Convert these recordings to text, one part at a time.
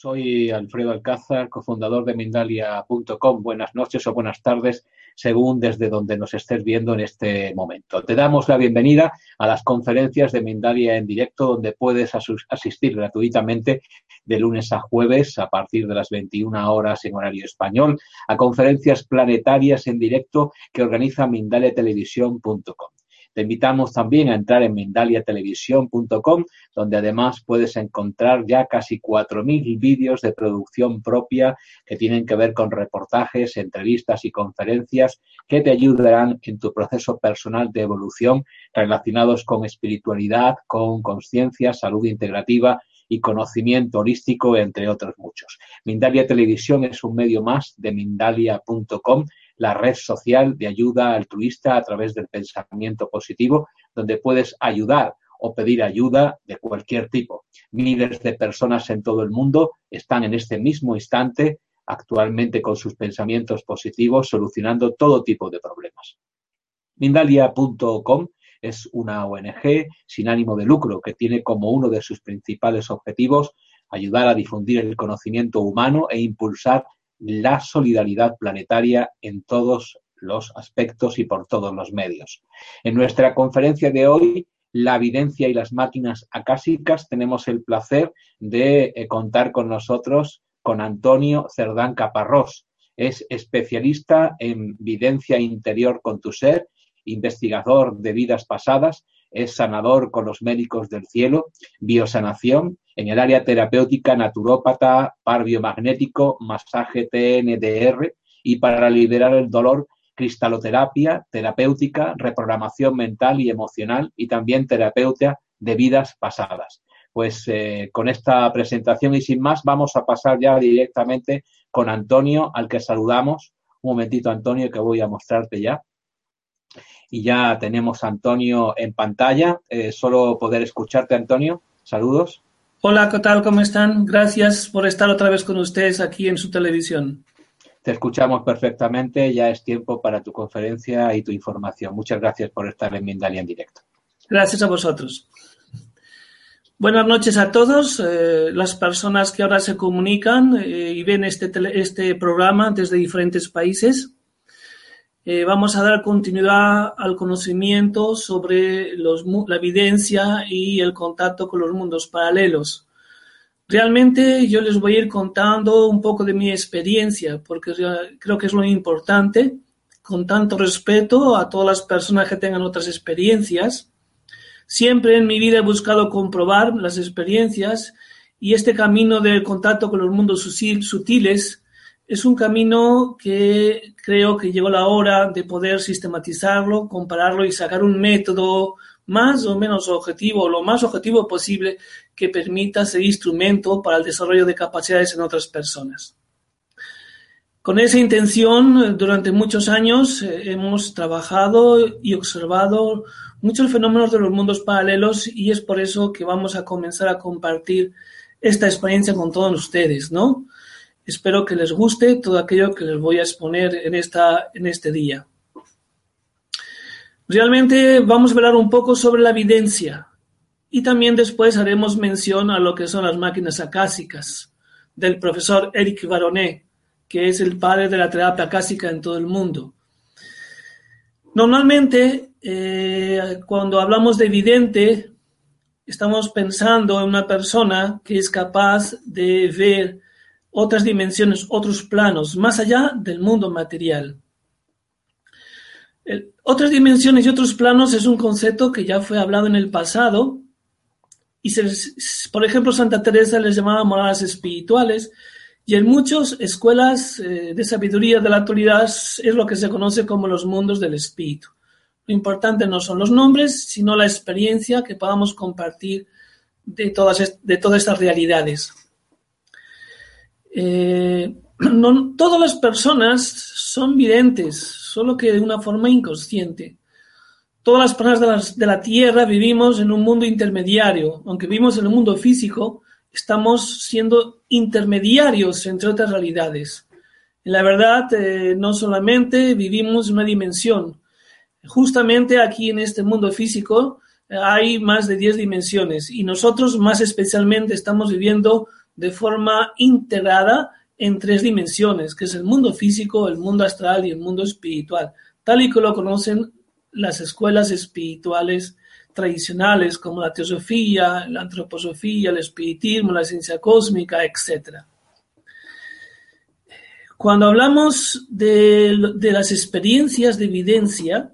Soy Alfredo Alcázar, cofundador de Mindalia.com. Buenas noches o buenas tardes, según desde donde nos estés viendo en este momento. Te damos la bienvenida a las conferencias de Mindalia en directo, donde puedes asistir gratuitamente de lunes a jueves a partir de las 21 horas en horario español, a conferencias planetarias en directo que organiza mindaliatelevisión.com. Te invitamos también a entrar en mindaliatelevisión.com, donde además puedes encontrar ya casi 4.000 vídeos de producción propia que tienen que ver con reportajes, entrevistas y conferencias que te ayudarán en tu proceso personal de evolución relacionados con espiritualidad, con conciencia, salud integrativa y conocimiento holístico, entre otros muchos. Mindalia Televisión es un medio más de mindalia.com la red social de ayuda altruista a través del pensamiento positivo, donde puedes ayudar o pedir ayuda de cualquier tipo. Miles de personas en todo el mundo están en este mismo instante actualmente con sus pensamientos positivos solucionando todo tipo de problemas. Mindalia.com es una ONG sin ánimo de lucro que tiene como uno de sus principales objetivos ayudar a difundir el conocimiento humano e impulsar la solidaridad planetaria en todos los aspectos y por todos los medios. En nuestra conferencia de hoy, La evidencia y las máquinas acásicas, tenemos el placer de eh, contar con nosotros con Antonio Cerdán Caparrós. Es especialista en videncia interior con tu ser, investigador de vidas pasadas, es sanador con los médicos del cielo, biosanación, en el área terapéutica, naturópata, par biomagnético, masaje TNDR y para liberar el dolor, cristaloterapia terapéutica, reprogramación mental y emocional y también terapeuta de vidas pasadas. Pues eh, con esta presentación y sin más vamos a pasar ya directamente con Antonio, al que saludamos. Un momentito, Antonio, que voy a mostrarte ya. Y ya tenemos a Antonio en pantalla. Eh, solo poder escucharte, Antonio. Saludos. Hola, ¿qué tal? ¿Cómo están? Gracias por estar otra vez con ustedes aquí en su televisión. Te escuchamos perfectamente, ya es tiempo para tu conferencia y tu información. Muchas gracias por estar en Mindalia en directo. Gracias a vosotros. Buenas noches a todos, eh, las personas que ahora se comunican eh, y ven este, este programa desde diferentes países. Eh, vamos a dar continuidad al conocimiento sobre la evidencia y el contacto con los mundos paralelos. Realmente yo les voy a ir contando un poco de mi experiencia, porque creo que es lo importante, con tanto respeto a todas las personas que tengan otras experiencias. Siempre en mi vida he buscado comprobar las experiencias y este camino del contacto con los mundos sutiles es un camino que creo que llegó la hora de poder sistematizarlo, compararlo y sacar un método más o menos objetivo, lo más objetivo posible, que permita ser instrumento para el desarrollo de capacidades en otras personas. Con esa intención, durante muchos años eh, hemos trabajado y observado muchos fenómenos de los mundos paralelos y es por eso que vamos a comenzar a compartir esta experiencia con todos ustedes, ¿no? Espero que les guste todo aquello que les voy a exponer en, esta, en este día. Realmente vamos a hablar un poco sobre la evidencia y también después haremos mención a lo que son las máquinas acásicas del profesor Eric Baronet, que es el padre de la terapia acásica en todo el mundo. Normalmente, eh, cuando hablamos de evidente, estamos pensando en una persona que es capaz de ver otras dimensiones, otros planos, más allá del mundo material. Otras dimensiones y otros planos es un concepto que ya fue hablado en el pasado y, por ejemplo, Santa Teresa les llamaba moradas espirituales Y en muchas escuelas eh, de sabiduría de la actualidad es lo que se conoce como los mundos del espíritu. Lo importante no son los nombres, sino la experiencia que podamos compartir de todas, de todas estas realidades. Eh, no, todas las personas son videntes, solo que de una forma inconsciente. Todas las personas de, la Tierra vivimos en un mundo intermediario. Aunque vivimos en el mundo físico, estamos siendo intermediarios entre otras realidades. En la verdad, eh, no solamente vivimos una dimensión. Justamente aquí en este mundo físico eh, hay más de 10 dimensiones y nosotros más especialmente estamos viviendo de forma integrada en tres dimensiones, que es el mundo físico, el mundo astral y el mundo espiritual, tal y como lo conocen las escuelas espirituales tradicionales como la teosofía, la antroposofía, el espiritismo, la ciencia cósmica, etc. Cuando hablamos de, las experiencias de evidencia,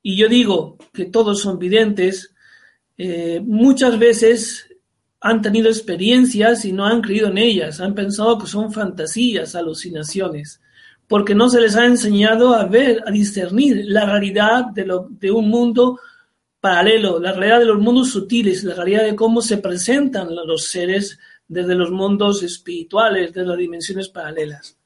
y yo digo que todos son videntes, eh, muchas veces han tenido experiencias y no han creído en ellas, han pensado que son fantasías, alucinaciones, porque no se les ha enseñado a ver, a discernir la realidad de, lo, de un mundo paralelo, la realidad de los mundos sutiles, la realidad de cómo se presentan los seres desde los mundos espirituales, de las dimensiones paralelas.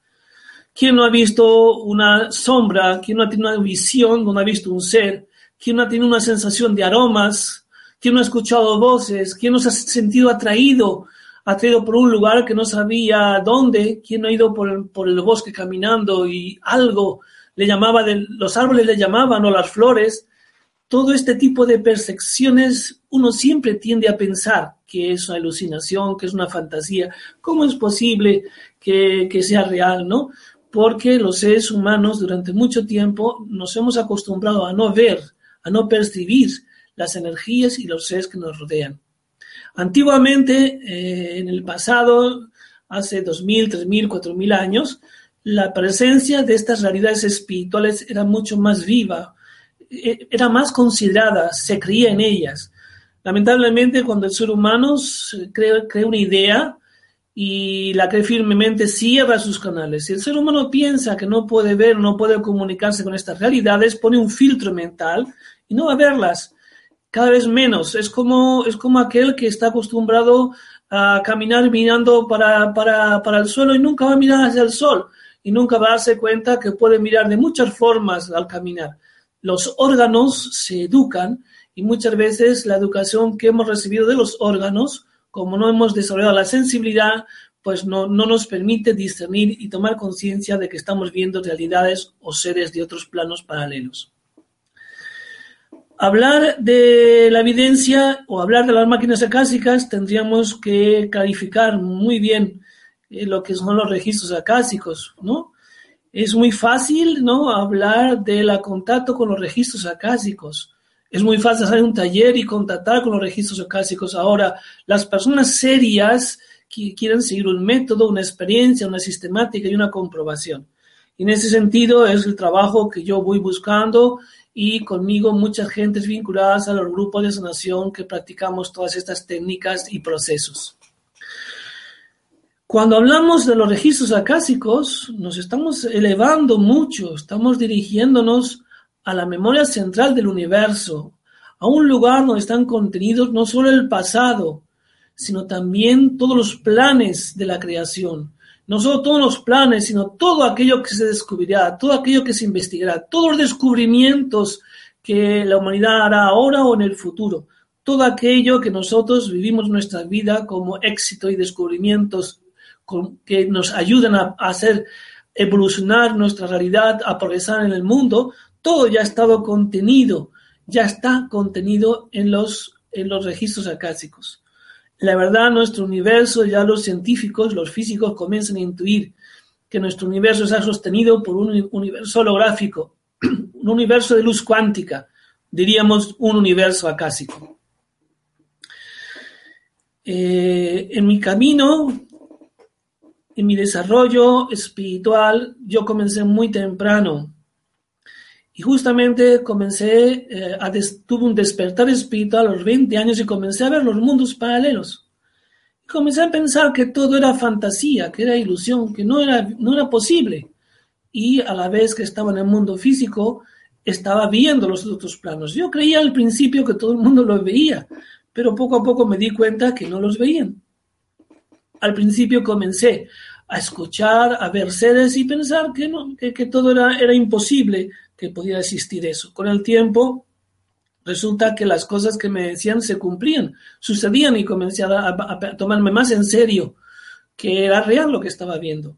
¿Quién no ha visto una sombra? ¿Quién no ha tenido una visión? ¿No ha visto un ser? ¿Quién no ha tenido una sensación de aromas? ¿Quién no ha escuchado voces? ¿Quién no se ha sentido atraído? Atraído por un lugar que no sabía dónde. ¿Quién no ha ido por el, bosque caminando y algo le llamaba, de, los árboles le llamaban o las flores? Todo este tipo de percepciones uno siempre tiende a pensar que es una alucinación, que es una fantasía. ¿Cómo es posible que, que sea real, no? Porque los seres humanos durante mucho tiempo nos hemos acostumbrado a no ver, a no percibir las energías y los seres que nos rodean. Antiguamente, eh, en el pasado, hace 2.000, 3.000, 4.000 años, la presencia de estas realidades espirituales era mucho más viva, e, era más considerada, se creía en ellas. Lamentablemente, cuando el ser humano crea, crea una idea y la cree firmemente, cierra sus canales. Si el ser humano piensa que no puede ver, no puede comunicarse con estas realidades, pone un filtro mental y no va a verlas cada vez menos. Es como, es como aquel que está acostumbrado a caminar mirando para, para, para el suelo y nunca va a mirar hacia el sol y nunca va a darse cuenta que puede mirar de muchas formas al caminar. Los órganos se educan y muchas veces la educación que hemos recibido de los órganos, como no hemos desarrollado la sensibilidad, pues no, no nos permite discernir y tomar conciencia de que estamos viendo realidades o seres de otros planos paralelos. Hablar de la evidencia o hablar de las máquinas acásicas tendríamos que clarificar muy bien eh, lo que son los registros acásicos, ¿no? Es muy fácil, ¿no? Hablar del contacto con los registros acásicos. Es muy fácil hacer un taller y contactar con los registros acásicos. Ahora, las personas serias que quieren seguir un método, una experiencia, una sistemática y una comprobación. En ese sentido es el trabajo que yo voy buscando y conmigo muchas gentes vinculadas a los grupos de sanación que practicamos todas estas técnicas y procesos. Cuando hablamos de los registros acásicos, nos estamos elevando mucho, estamos dirigiéndonos a la memoria central del universo, a un lugar donde están contenidos no solo el pasado, sino también todos los planes de la creación, no solo todos los planes, sino todo aquello que se descubrirá, todo aquello que se investigará, todos los descubrimientos que la humanidad hará ahora o en el futuro, todo aquello que nosotros vivimos nuestra vida como éxito y descubrimientos que nos ayudan a, hacer evolucionar nuestra realidad, a progresar en el mundo, todo ya ha estado contenido, ya está contenido en los, en los registros acásicos. La verdad, nuestro universo, ya los científicos, los físicos comienzan a intuir que nuestro universo está sostenido por un universo holográfico, un universo de luz cuántica, diríamos un universo acásico. Eh, en mi camino, en mi desarrollo espiritual, yo comencé muy temprano. Y justamente comencé eh, a tuve un despertar espiritual a los 20 años y comencé a ver los mundos paralelos. Comencé a pensar que todo era fantasía, que era ilusión, que no era, no era posible. Y a la vez que estaba en el mundo físico, estaba viendo los otros planos. Yo creía al principio que todo el mundo los veía, pero poco a poco me di cuenta que no los veían. Al principio comencé a escuchar, a ver seres y pensar que, no, que todo era, era imposible que podía existir eso. Con el tiempo resulta que las cosas que me decían se cumplían, sucedían y comencé a, tomarme más en serio que era real lo que estaba viendo.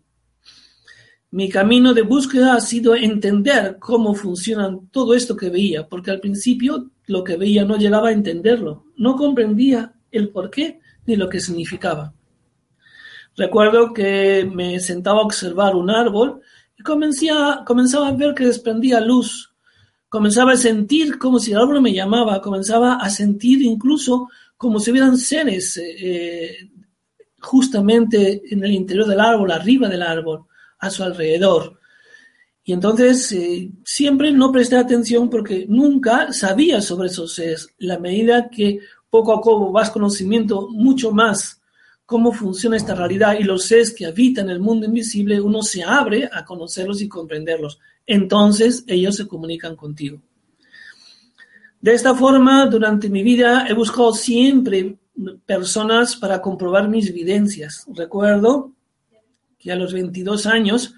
Mi camino de búsqueda ha sido entender cómo funcionan todo esto que veía, porque al principio lo que veía no llegaba a entenderlo, no comprendía el por qué ni lo que significaba. Recuerdo que me sentaba a observar un árbol comenzaba a ver que desprendía luz. Comenzaba a sentir como si el árbol me llamaba, comenzaba a sentir incluso como si hubieran seres eh, justamente en el interior del árbol, arriba del árbol, a su alrededor. Y entonces eh, siempre no presté atención porque nunca sabía sobre esos seres. La medida que poco a poco vas conocimiento mucho más cómo funciona esta realidad y los seres que habitan el mundo invisible, uno se abre a conocerlos y comprenderlos. Entonces ellos se comunican contigo. De esta forma, durante mi vida he buscado siempre personas para comprobar mis evidencias. Recuerdo que a los 22 años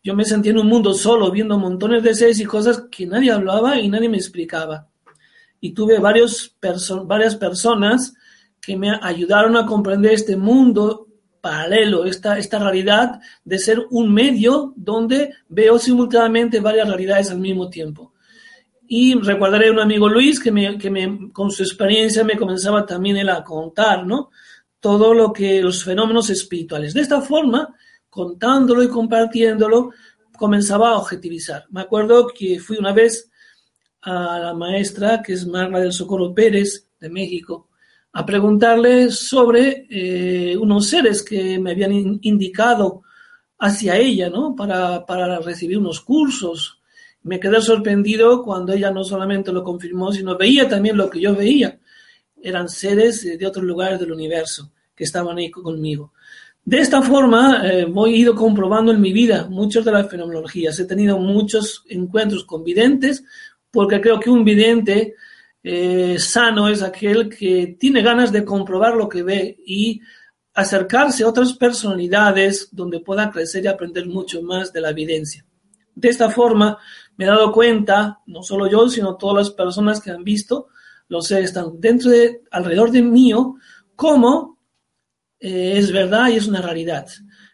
yo me sentía en un mundo solo, viendo montones de seres y cosas que nadie hablaba y nadie me explicaba. Y tuve varias personas que me ayudaron a comprender este mundo paralelo, esta, esta realidad de ser un medio donde veo simultáneamente varias realidades al mismo tiempo. Y recordaré a un amigo Luis que, me, que me, con su experiencia me comenzaba también él a contar, ¿no? Todo lo que los fenómenos espirituales. De esta forma, contándolo y compartiéndolo, comenzaba a objetivizar. Me acuerdo que fui una vez a la maestra, que es Marla del Socorro Pérez, de México, a preguntarle sobre eh, unos seres que me habían in indicado hacia ella, ¿no? Para, para recibir unos cursos. Me quedé sorprendido cuando ella no solamente lo confirmó, sino veía también lo que yo veía. Eran seres de otros lugares del universo que estaban ahí conmigo. De esta forma, eh, voy ido comprobando en mi vida muchas de las fenomenologías. He tenido muchos encuentros con videntes, porque creo que un vidente eh, sano es aquel que tiene ganas de comprobar lo que ve y acercarse a otras personalidades donde pueda crecer y aprender mucho más de la evidencia. De esta forma, me he dado cuenta, no solo yo, sino todas las personas que han visto, los sé, están dentro de, alrededor de mío, cómo eh, es verdad y es una realidad.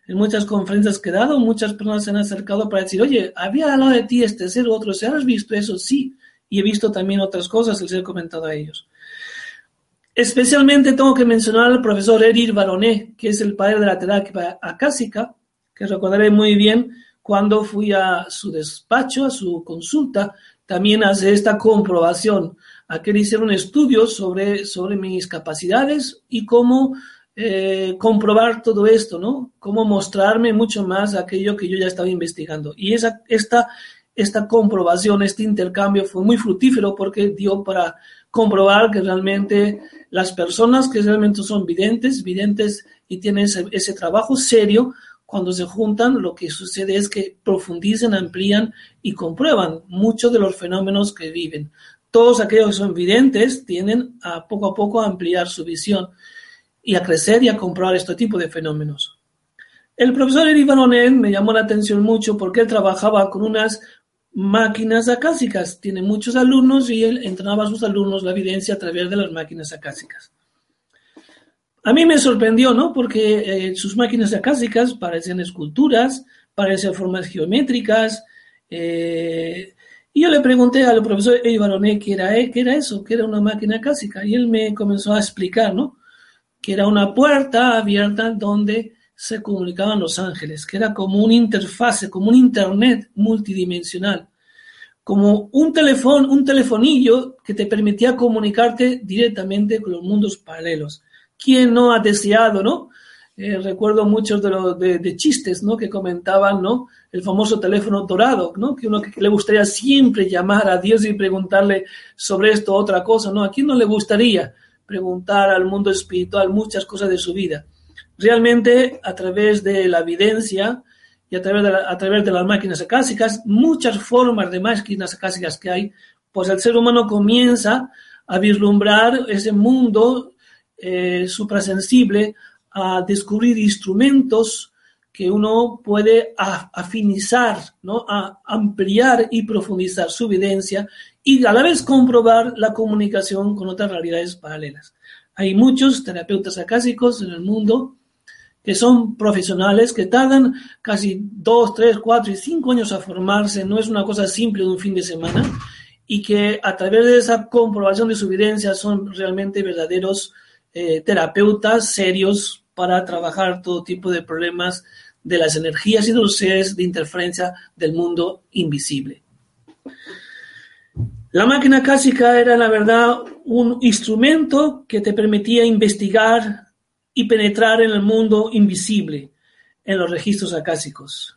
En muchas conferencias que he dado, muchas personas se han acercado para decir, oye, había al lado de ti este ser u otro ser, ¿has visto eso? Sí y he visto también otras cosas, les he comentado a ellos. Especialmente tengo que mencionar al profesor Erir Baronet, que es el padre de la terapia acásica, que recordaré muy bien cuando fui a su despacho, a su consulta, también hace esta comprobación. Aquel hicieron estudios sobre, sobre mis capacidades y cómo eh, comprobar todo esto, ¿no? Cómo mostrarme mucho más aquello que yo ya estaba investigando. Y esa, esta esta comprobación, este intercambio fue muy fructífero porque dio para comprobar que realmente las personas que realmente son videntes, videntes y tienen ese, ese, trabajo serio, cuando se juntan, lo que sucede es que profundizan, amplían y comprueban muchos de los fenómenos que viven. Todos aquellos que son videntes tienden a poco a poco a ampliar su visión y a crecer y a comprobar este tipo de fenómenos. El profesor Eric Baronet me llamó la atención mucho porque él trabajaba con unas máquinas acásicas. Tiene muchos alumnos y él entrenaba a sus alumnos la evidencia a través de las máquinas acásicas. A mí me sorprendió, ¿no? Porque eh, sus máquinas acásicas parecían esculturas, parecían formas geométricas. Eh, y yo le pregunté al profesor Eibaroné qué era, qué era eso, qué era una máquina acásica. Y él me comenzó a explicar, ¿no? Que era una puerta abierta donde se comunicaban los ángeles, que era como una interfase, como un internet multidimensional, como un teléfono, un telefonillo que te permitía comunicarte directamente con los mundos paralelos. ¿Quién no ha deseado, no? Eh, recuerdo muchos de, los de, de, chistes, ¿no? Que comentaban, ¿no? El famoso teléfono dorado, ¿no? Que uno que le gustaría siempre llamar a Dios y preguntarle sobre esto otra cosa, ¿no? ¿A quién no le gustaría preguntar al mundo espiritual muchas cosas de su vida? Realmente a través de la evidencia y a través de, a través de las máquinas acásicas, muchas formas de máquinas acásicas que hay, pues el ser humano comienza a vislumbrar ese mundo eh, suprasensible, a descubrir instrumentos que uno puede afinizar, ¿no? a ampliar y profundizar su evidencia y a la vez comprobar la comunicación con otras realidades paralelas. Hay muchos terapeutas acásicos en el mundo que son profesionales, que tardan casi dos, tres, cuatro y cinco años a formarse, no es una cosa simple de un fin de semana, y que a través de esa comprobación de su evidencia son realmente verdaderos eh, terapeutas serios para trabajar todo tipo de problemas de las energías y de los de interferencia del mundo invisible. La máquina cásica era, la verdad, un instrumento que te permitía investigar y penetrar en el mundo invisible, en los registros acásicos.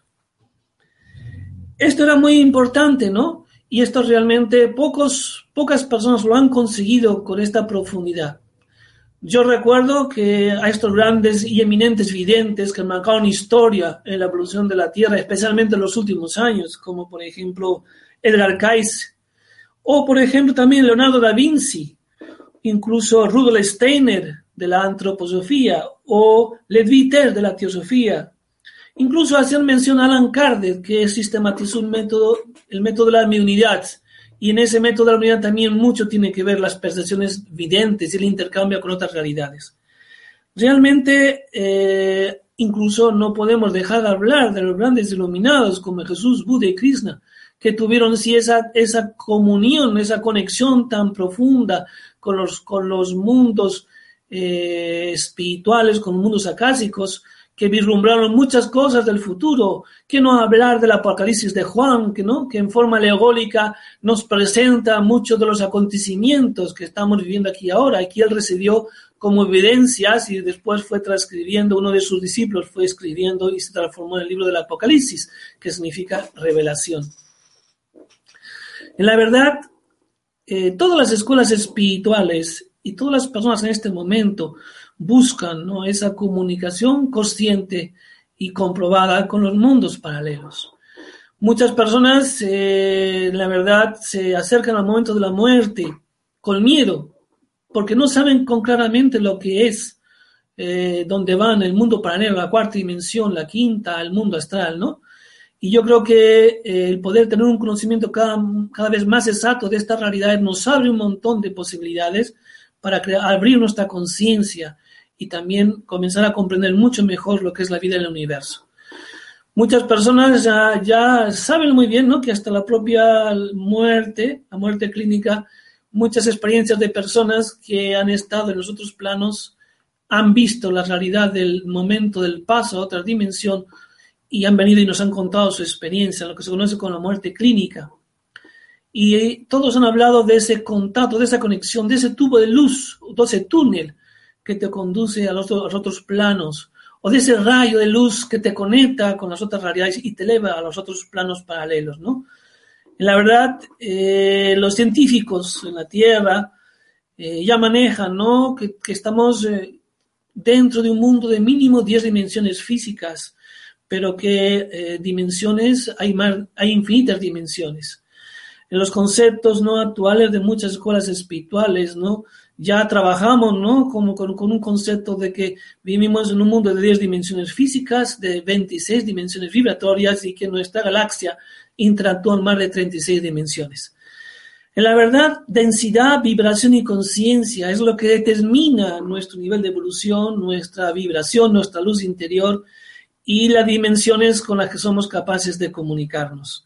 Esto era muy importante, ¿no? Y esto realmente pocos, pocas personas lo han conseguido con esta profundidad. Yo recuerdo que a estos grandes y eminentes videntes que marcaron historia en la evolución de la Tierra, especialmente en los últimos años, como por ejemplo Edgar Cayce, o por ejemplo también Leonardo da Vinci, incluso Rudolf Steiner de la antroposofía o Leadbeater de la teosofía. Incluso hacían mención a Alan Kardec, que sistematizó un método, el método de la unidad. Y en ese método de la unidad también mucho tiene que ver las percepciones videntes y el intercambio con otras realidades. Realmente, eh, incluso no podemos dejar de hablar de los grandes iluminados como Jesús, Buda y Krishna, que tuvieron sí esa, esa comunión, esa conexión tan profunda con los, con los mundos eh, espirituales, con mundos acásicos, que vislumbraron muchas cosas del futuro, que no hablar del Apocalipsis de Juan, que, ¿no? que en forma alegórica nos presenta muchos de los acontecimientos que estamos viviendo aquí ahora, y que él recibió como evidencias y después fue transcribiendo, uno de sus discípulos fue escribiendo y se transformó en el libro del Apocalipsis, que significa revelación. En la verdad, eh, todas las escuelas espirituales y todas las personas en este momento buscan ¿no? esa comunicación consciente y comprobada con los mundos paralelos. Muchas personas, eh, la verdad, se acercan al momento de la muerte con miedo, porque no saben con claramente lo que es, eh, dónde van, el mundo paralelo, la cuarta dimensión, la quinta, el mundo astral, ¿no? Y yo creo que eh, el poder tener un conocimiento cada, cada vez más exacto de estas realidades nos abre un montón de posibilidades para abrir nuestra conciencia y también comenzar a comprender mucho mejor lo que es la vida en el universo. Muchas personas ya, ya saben muy bien ¿no? que hasta la propia muerte, la muerte clínica, muchas experiencias de personas que han estado en los otros planos han visto la realidad del momento del paso a otra dimensión y han venido y nos han contado su experiencia, lo que se conoce como la muerte clínica. Y todos han hablado de ese contacto, de esa conexión, de ese tubo de luz, de ese túnel que te conduce a los, otros planos, o de ese rayo de luz que te conecta con las otras realidades y te eleva a los otros planos paralelos, ¿no? La verdad, eh, los científicos en la Tierra eh, ya manejan, ¿no? Que, estamos eh, dentro de un mundo de mínimo 10 dimensiones físicas, pero que dimensiones, hay, más, hay infinitas dimensiones. En los conceptos no actuales de muchas escuelas espirituales, ¿no? Ya trabajamos, ¿no? Como con, con, un concepto de que vivimos en un mundo de 10 dimensiones físicas, de 26 dimensiones vibratorias y que nuestra galaxia interactúa en más de 36 dimensiones. En la verdad, densidad, vibración y conciencia es lo que determina nuestro nivel de evolución, nuestra vibración, nuestra luz interior y las dimensiones con las que somos capaces de comunicarnos.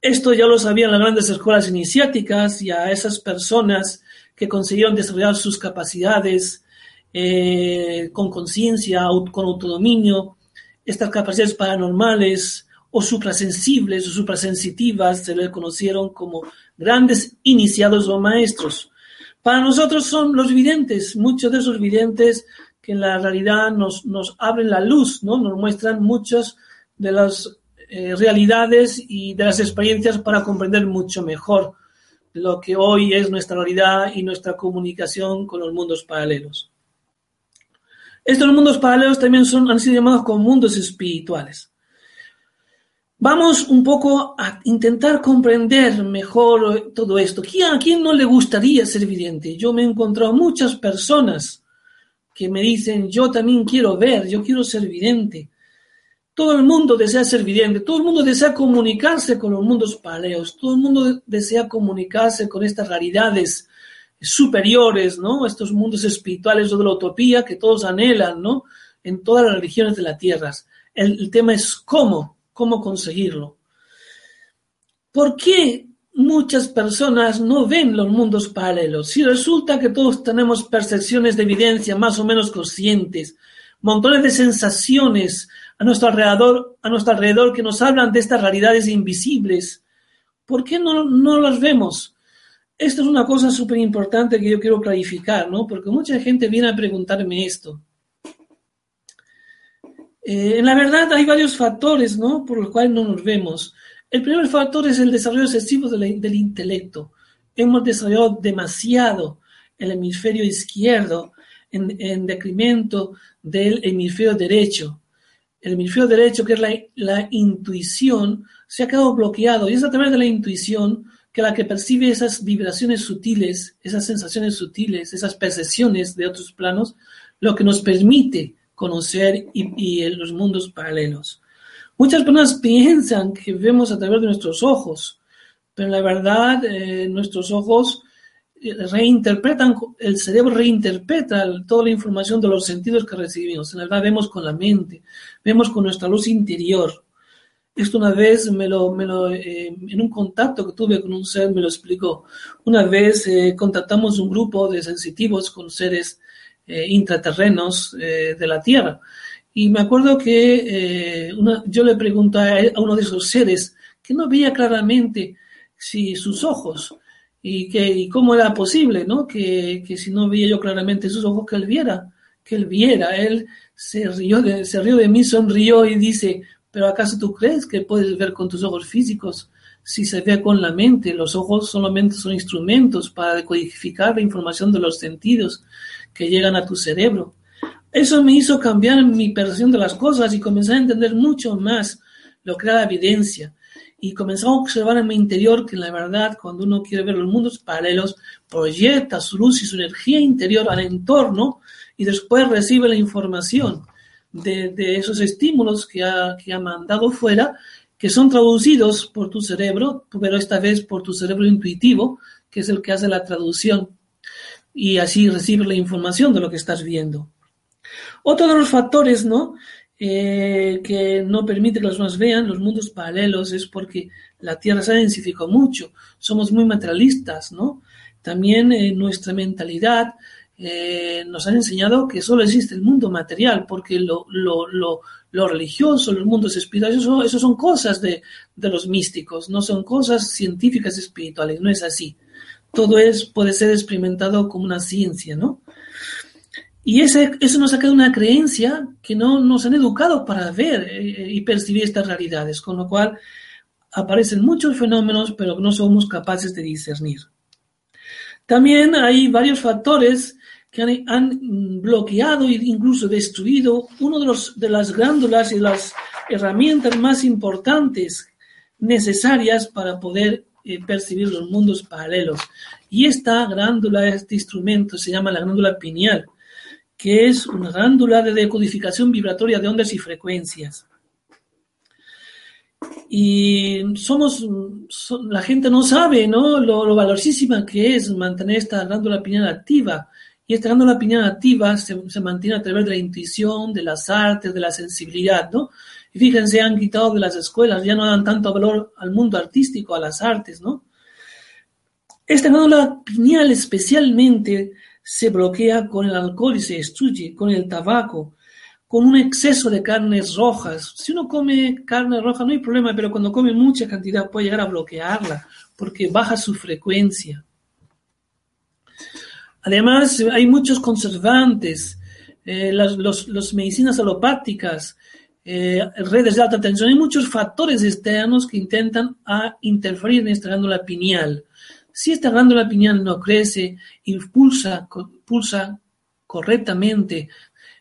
Esto ya lo sabían las grandes escuelas iniciáticas y a esas personas que consiguieron desarrollar sus capacidades eh, con conciencia, con autodominio, estas capacidades paranormales o suprasensibles o suprasensitivas se les conocieron como grandes iniciados o maestros. Para nosotros son los videntes, muchos de esos videntes que en la realidad nos, nos abren la luz, ¿no? nos muestran muchas de las eh, realidades y de las experiencias para comprender mucho mejor lo que hoy es nuestra realidad y nuestra comunicación con los mundos paralelos. Estos mundos paralelos también son, han sido llamados como mundos espirituales. Vamos un poco a intentar comprender mejor todo esto. ¿A quién no le gustaría ser vidente? Yo me he encontrado muchas personas que me dicen, yo también quiero ver, yo quiero ser vidente. Todo el mundo desea ser vidente, todo el mundo desea comunicarse con los mundos paralelos, todo el mundo desea comunicarse con estas realidades superiores, ¿no? Estos mundos espirituales o de la utopía que todos anhelan, ¿no? En todas las religiones de la tierra. El, el tema es cómo, cómo conseguirlo. ¿Por qué muchas personas no ven los mundos paralelos? Si resulta que todos tenemos percepciones de evidencia más o menos conscientes, montones de sensaciones a nuestro alrededor, a nuestro alrededor que nos hablan de estas realidades invisibles, ¿por qué no, no las vemos? Esto es una cosa súper importante que yo quiero clarificar, ¿no? Porque mucha gente viene a preguntarme esto. Eh, en la verdad hay varios factores, ¿no? Por los cuales no nos vemos. El primer factor es el desarrollo excesivo del, intelecto. Hemos desarrollado demasiado el hemisferio izquierdo en, en decremento del hemisferio derecho. El hemisferio derecho, que es la, intuición, se ha quedado bloqueado y es a través de la intuición que la que percibe esas vibraciones sutiles, esas sensaciones sutiles, esas percepciones de otros planos, lo que nos permite conocer y, y los mundos paralelos. Muchas personas piensan que vemos a través de nuestros ojos, pero la verdad eh, nuestros ojos reinterpretan, el cerebro reinterpreta toda la información de los sentidos que recibimos. En verdad vemos con la mente, vemos con nuestra luz interior. Esto una vez me lo, me lo eh, en un contacto que tuve con un ser me lo explicó. Una vez eh, contactamos un grupo de sensitivos con seres eh, intraterrenos eh, de la Tierra. Y me acuerdo que una, yo le pregunté a, a, uno de esos seres que no veía claramente si sus ojos y, que, y cómo era posible, ¿no? Que, que si no veía yo claramente sus ojos, que él viera, que él viera. Él se rió de, se rió de mí, sonrió y dice, pero ¿acaso tú crees que puedes ver con tus ojos físicos si se ve con la mente? Los ojos solamente son instrumentos para decodificar la información de los sentidos que llegan a tu cerebro. Eso me hizo cambiar mi percepción de las cosas y comencé a entender mucho más lo que era la evidencia. Y comencé a observar en mi interior que la verdad, cuando uno quiere ver los mundos paralelos, proyecta su luz y su energía interior al entorno y después recibe la información de, de esos estímulos que ha, que ha mandado fuera, que son traducidos por tu cerebro, pero esta vez por tu cerebro intuitivo, que es el que hace la traducción, y así recibe la información de lo que estás viendo. Otro de los factores, ¿no? Eh, que no permite que los demás vean los mundos paralelos es porque la Tierra se ha densificado mucho, somos muy materialistas, ¿no? También eh, nuestra mentalidad eh, nos han enseñado que solo existe el mundo material, porque lo, lo, lo, lo religioso, los mundos espirituales, eso, eso son cosas de, de, los místicos, no son cosas científicas espirituales, no es así. Todo es, puede ser experimentado como una ciencia, ¿no? Y ese, eso nos ha quedado una creencia que no nos han educado para ver eh, y percibir estas realidades, con lo cual aparecen muchos fenómenos, pero no somos capaces de discernir. También hay varios factores que han, bloqueado e incluso destruido una de, de las glándulas y las herramientas más importantes necesarias para poder eh, percibir los mundos paralelos. Y esta glándula, este instrumento, se llama la glándula pineal, que es una glándula de decodificación vibratoria de ondas y frecuencias. Y somos, la gente no sabe ¿no? Lo, lo que es mantener esta glándula pineal activa y esta glándula pineal activa se, se, mantiene a través de la intuición, de las artes, de la sensibilidad, ¿no? Y fíjense, han quitado de las escuelas, ya no dan tanto valor al mundo artístico, a las artes, ¿no? Esta glándula pineal especialmente se bloquea con el alcohol y se destruye, con el tabaco, con un exceso de carnes rojas. Si uno come carne roja no hay problema, pero cuando come mucha cantidad puede llegar a bloquearla porque baja su frecuencia. Además, hay muchos conservantes, eh, las los, medicinas alopáticas, eh, redes de alta tensión, hay muchos factores externos que intentan interferir en esta glándula pineal. Si esta glándula pineal no crece, impulsa, impulsa correctamente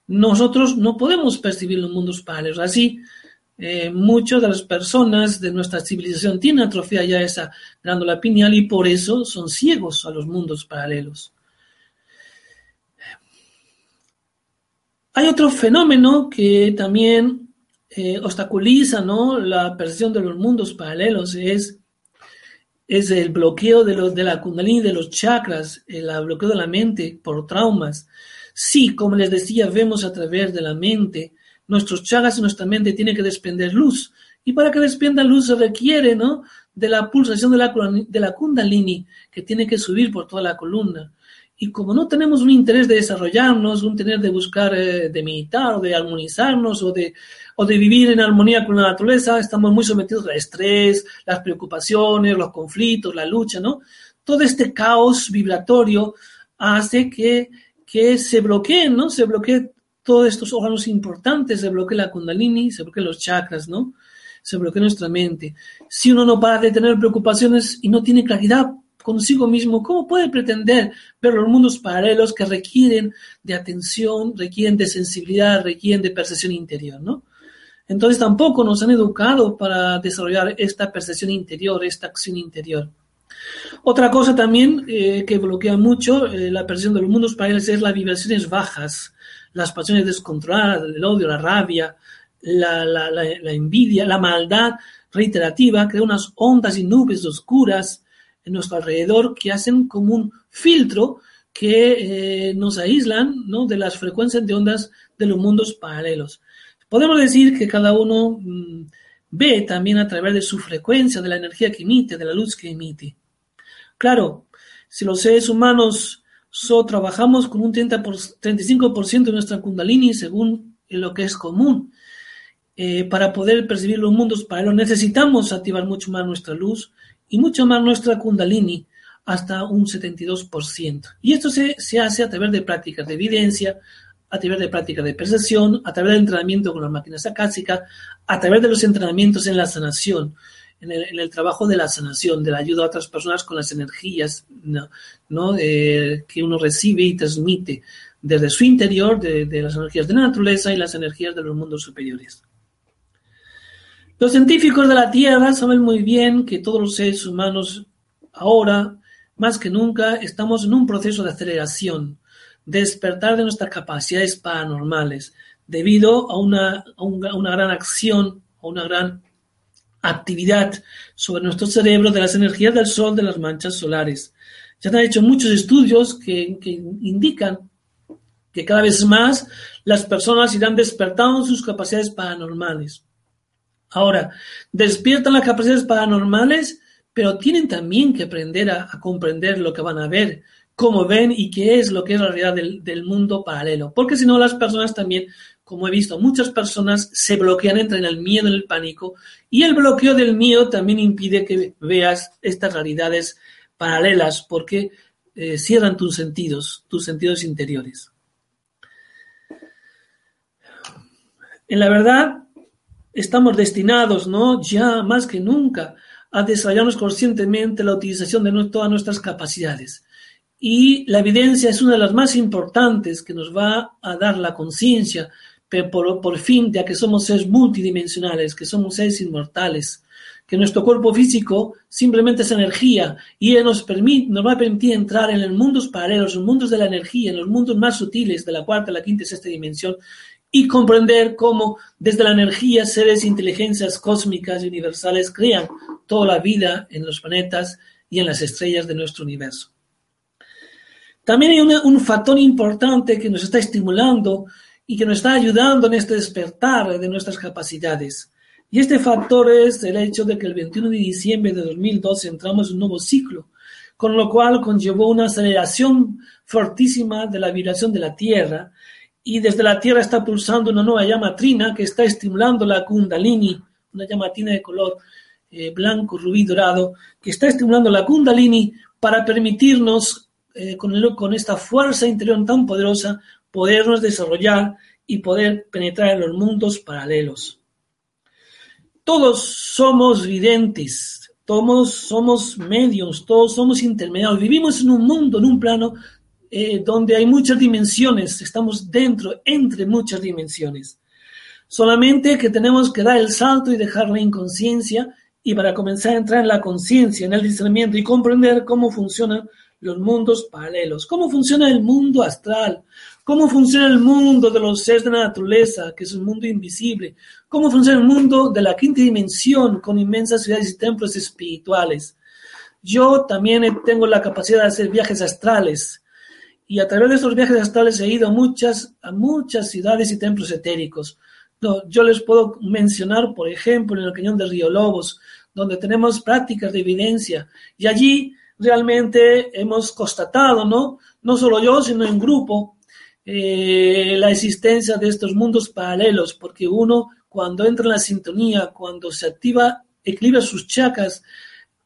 nosotros no podemos percibir los mundos paralelos. Así, eh, muchas de las personas de nuestra civilización tienen atrofia ya esa glándula pineal y por eso son ciegos a los mundos paralelos. Hay otro fenómeno que también eh, obstaculiza ¿no? la percepción de los mundos paralelos, es, es el bloqueo de, los, de la kundalini, de los chakras, el bloqueo de la mente por traumas. Sí, como les decía, vemos a través de la mente, nuestros chakras y nuestra mente tienen que desprender luz. Y para que desprenda luz se requiere ¿no? de la pulsación de la, de la kundalini, que tiene que subir por toda la columna. Y como no tenemos un interés de desarrollarnos, un interés de buscar, eh, de meditar o de armonizarnos o de, o de vivir en armonía con la naturaleza, estamos muy sometidos al estrés, las preocupaciones, los conflictos, la lucha, ¿no? Todo este caos vibratorio hace que, que se bloqueen, ¿no? Se bloqueen todos estos órganos importantes, se bloquea la kundalini, se bloquean los chakras, ¿no? Se bloquea nuestra mente. Si uno no para de tener preocupaciones y no tiene claridad consigo mismo, ¿cómo puede pretender ver los mundos paralelos que requieren de atención, requieren de sensibilidad, requieren de percepción interior, ¿no? Entonces tampoco nos han educado para desarrollar esta percepción interior, esta acción interior. Otra cosa también eh, que bloquea mucho eh, la percepción de los mundos paralelos es las vibraciones bajas, las pasiones descontroladas, el odio, la rabia, la, la envidia, la maldad reiterativa, crea unas ondas y nubes oscuras en nuestro alrededor que hacen como un filtro que eh, nos aíslan ¿no? de las frecuencias de ondas de los mundos paralelos. Podemos decir que cada uno mm, ve también a través de su frecuencia, de la energía que emite, de la luz que emite. Claro, si los seres humanos so, trabajamos con un 30 por, 35% de nuestra kundalini según lo que es común, eh, para poder percibir los mundos paralelos necesitamos activar mucho más nuestra luz, y mucho más nuestra kundalini hasta un 72%. Y esto se, se hace a través de prácticas de evidencia, a través de prácticas de percepción, a través del entrenamiento con las máquinas akáshicas, a través de los entrenamientos en la sanación, en el, en el, trabajo de la sanación, de la ayuda a otras personas con las energías ¿no? ¿no? Eh, que uno recibe y transmite desde su interior, de, de las energías de la naturaleza y las energías de los mundos superiores. Los científicos de la Tierra saben muy bien que todos los seres humanos ahora, más que nunca, estamos en un proceso de aceleración, de despertar de nuestras capacidades paranormales, debido a una, gran acción, a una gran actividad sobre nuestro cerebro de las energías del Sol, de las manchas solares. Ya han hecho muchos estudios que indican que cada vez más las personas irán despertando sus capacidades paranormales. Ahora, despiertan las capacidades paranormales, pero tienen también que aprender a, comprender lo que van a ver, cómo ven y qué es lo que es la realidad del, del mundo paralelo. Porque si no, las personas también, como he visto, muchas personas se bloquean, entran en el miedo, en el pánico, y el bloqueo del miedo también impide que veas estas realidades paralelas, porque eh, cierran tus sentidos, tus sentidos interiores. En la verdad, estamos destinados, ¿no? Ya más que nunca a desarrollarnos conscientemente la utilización de no, todas nuestras capacidades. Y la evidencia es una de las más importantes que nos va a dar la conciencia, por, por fin, de que somos seres multidimensionales, que somos seres inmortales, que nuestro cuerpo físico simplemente es energía y nos, permite, nos va a permitir entrar en los mundos paralelos, en los mundos de la energía, en los mundos más sutiles de la cuarta, la quinta y sexta dimensión y comprender cómo desde la energía seres inteligencias cósmicas y universales crean toda la vida en los planetas y en las estrellas de nuestro universo. También hay una, un factor importante que nos está estimulando y que nos está ayudando en este despertar de nuestras capacidades. Y este factor es el hecho de que el 21 de diciembre de 2012 entramos en un nuevo ciclo, con lo cual conllevó una aceleración fortísima de la vibración de la Tierra y desde la Tierra está pulsando una nueva llama trina que está estimulando la kundalini, una llama trina de color eh, blanco, rubí, dorado, que está estimulando la kundalini para permitirnos, eh, con, con esta fuerza interior tan poderosa, podernos desarrollar y poder penetrar en los mundos paralelos. Todos somos videntes, todos somos medios, todos somos intermediarios, vivimos en un mundo, en un plano eh, donde hay muchas dimensiones, estamos dentro, entre muchas dimensiones. Solamente que tenemos que dar el salto y dejar la inconsciencia y para comenzar a entrar en la conciencia, en el discernimiento y comprender cómo funcionan los mundos paralelos, cómo funciona el mundo astral, cómo funciona el mundo de los seres de la naturaleza, que es un mundo invisible, cómo funciona el mundo de la quinta dimensión con inmensas ciudades y templos espirituales. Yo también tengo la capacidad de hacer viajes astrales y a través de esos viajes astrales he ido a muchas, a muchas ciudades y templos etéricos. yo les puedo mencionar, por ejemplo, en el cañón de Río Lobos, donde tenemos prácticas de evidencia y allí realmente hemos constatado, ¿no? No solo yo, sino en grupo, eh, la existencia de estos mundos paralelos, porque uno cuando entra en la sintonía, cuando se activa, equilibra sus chakras,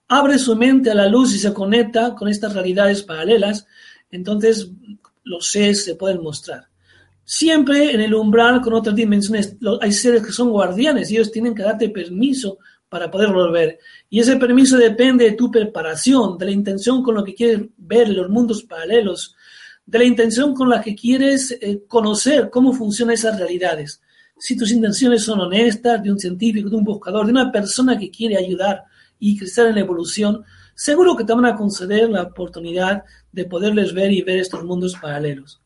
abre su mente a la luz y se conecta con estas realidades paralelas, entonces los seres se pueden mostrar. Siempre en el umbral con otras dimensiones hay seres que son guardianes y ellos tienen que darte permiso para poder volver. Y ese permiso depende de tu preparación, de la intención con lo que quieres ver los mundos paralelos, de la intención con la que quieres eh, conocer cómo funcionan esas realidades. Si tus intenciones son honestas, de un científico, de un buscador, de una persona que quiere ayudar y crecer en la evolución, seguro que te van a conceder la oportunidad de poderles ver y ver estos mundos paralelos.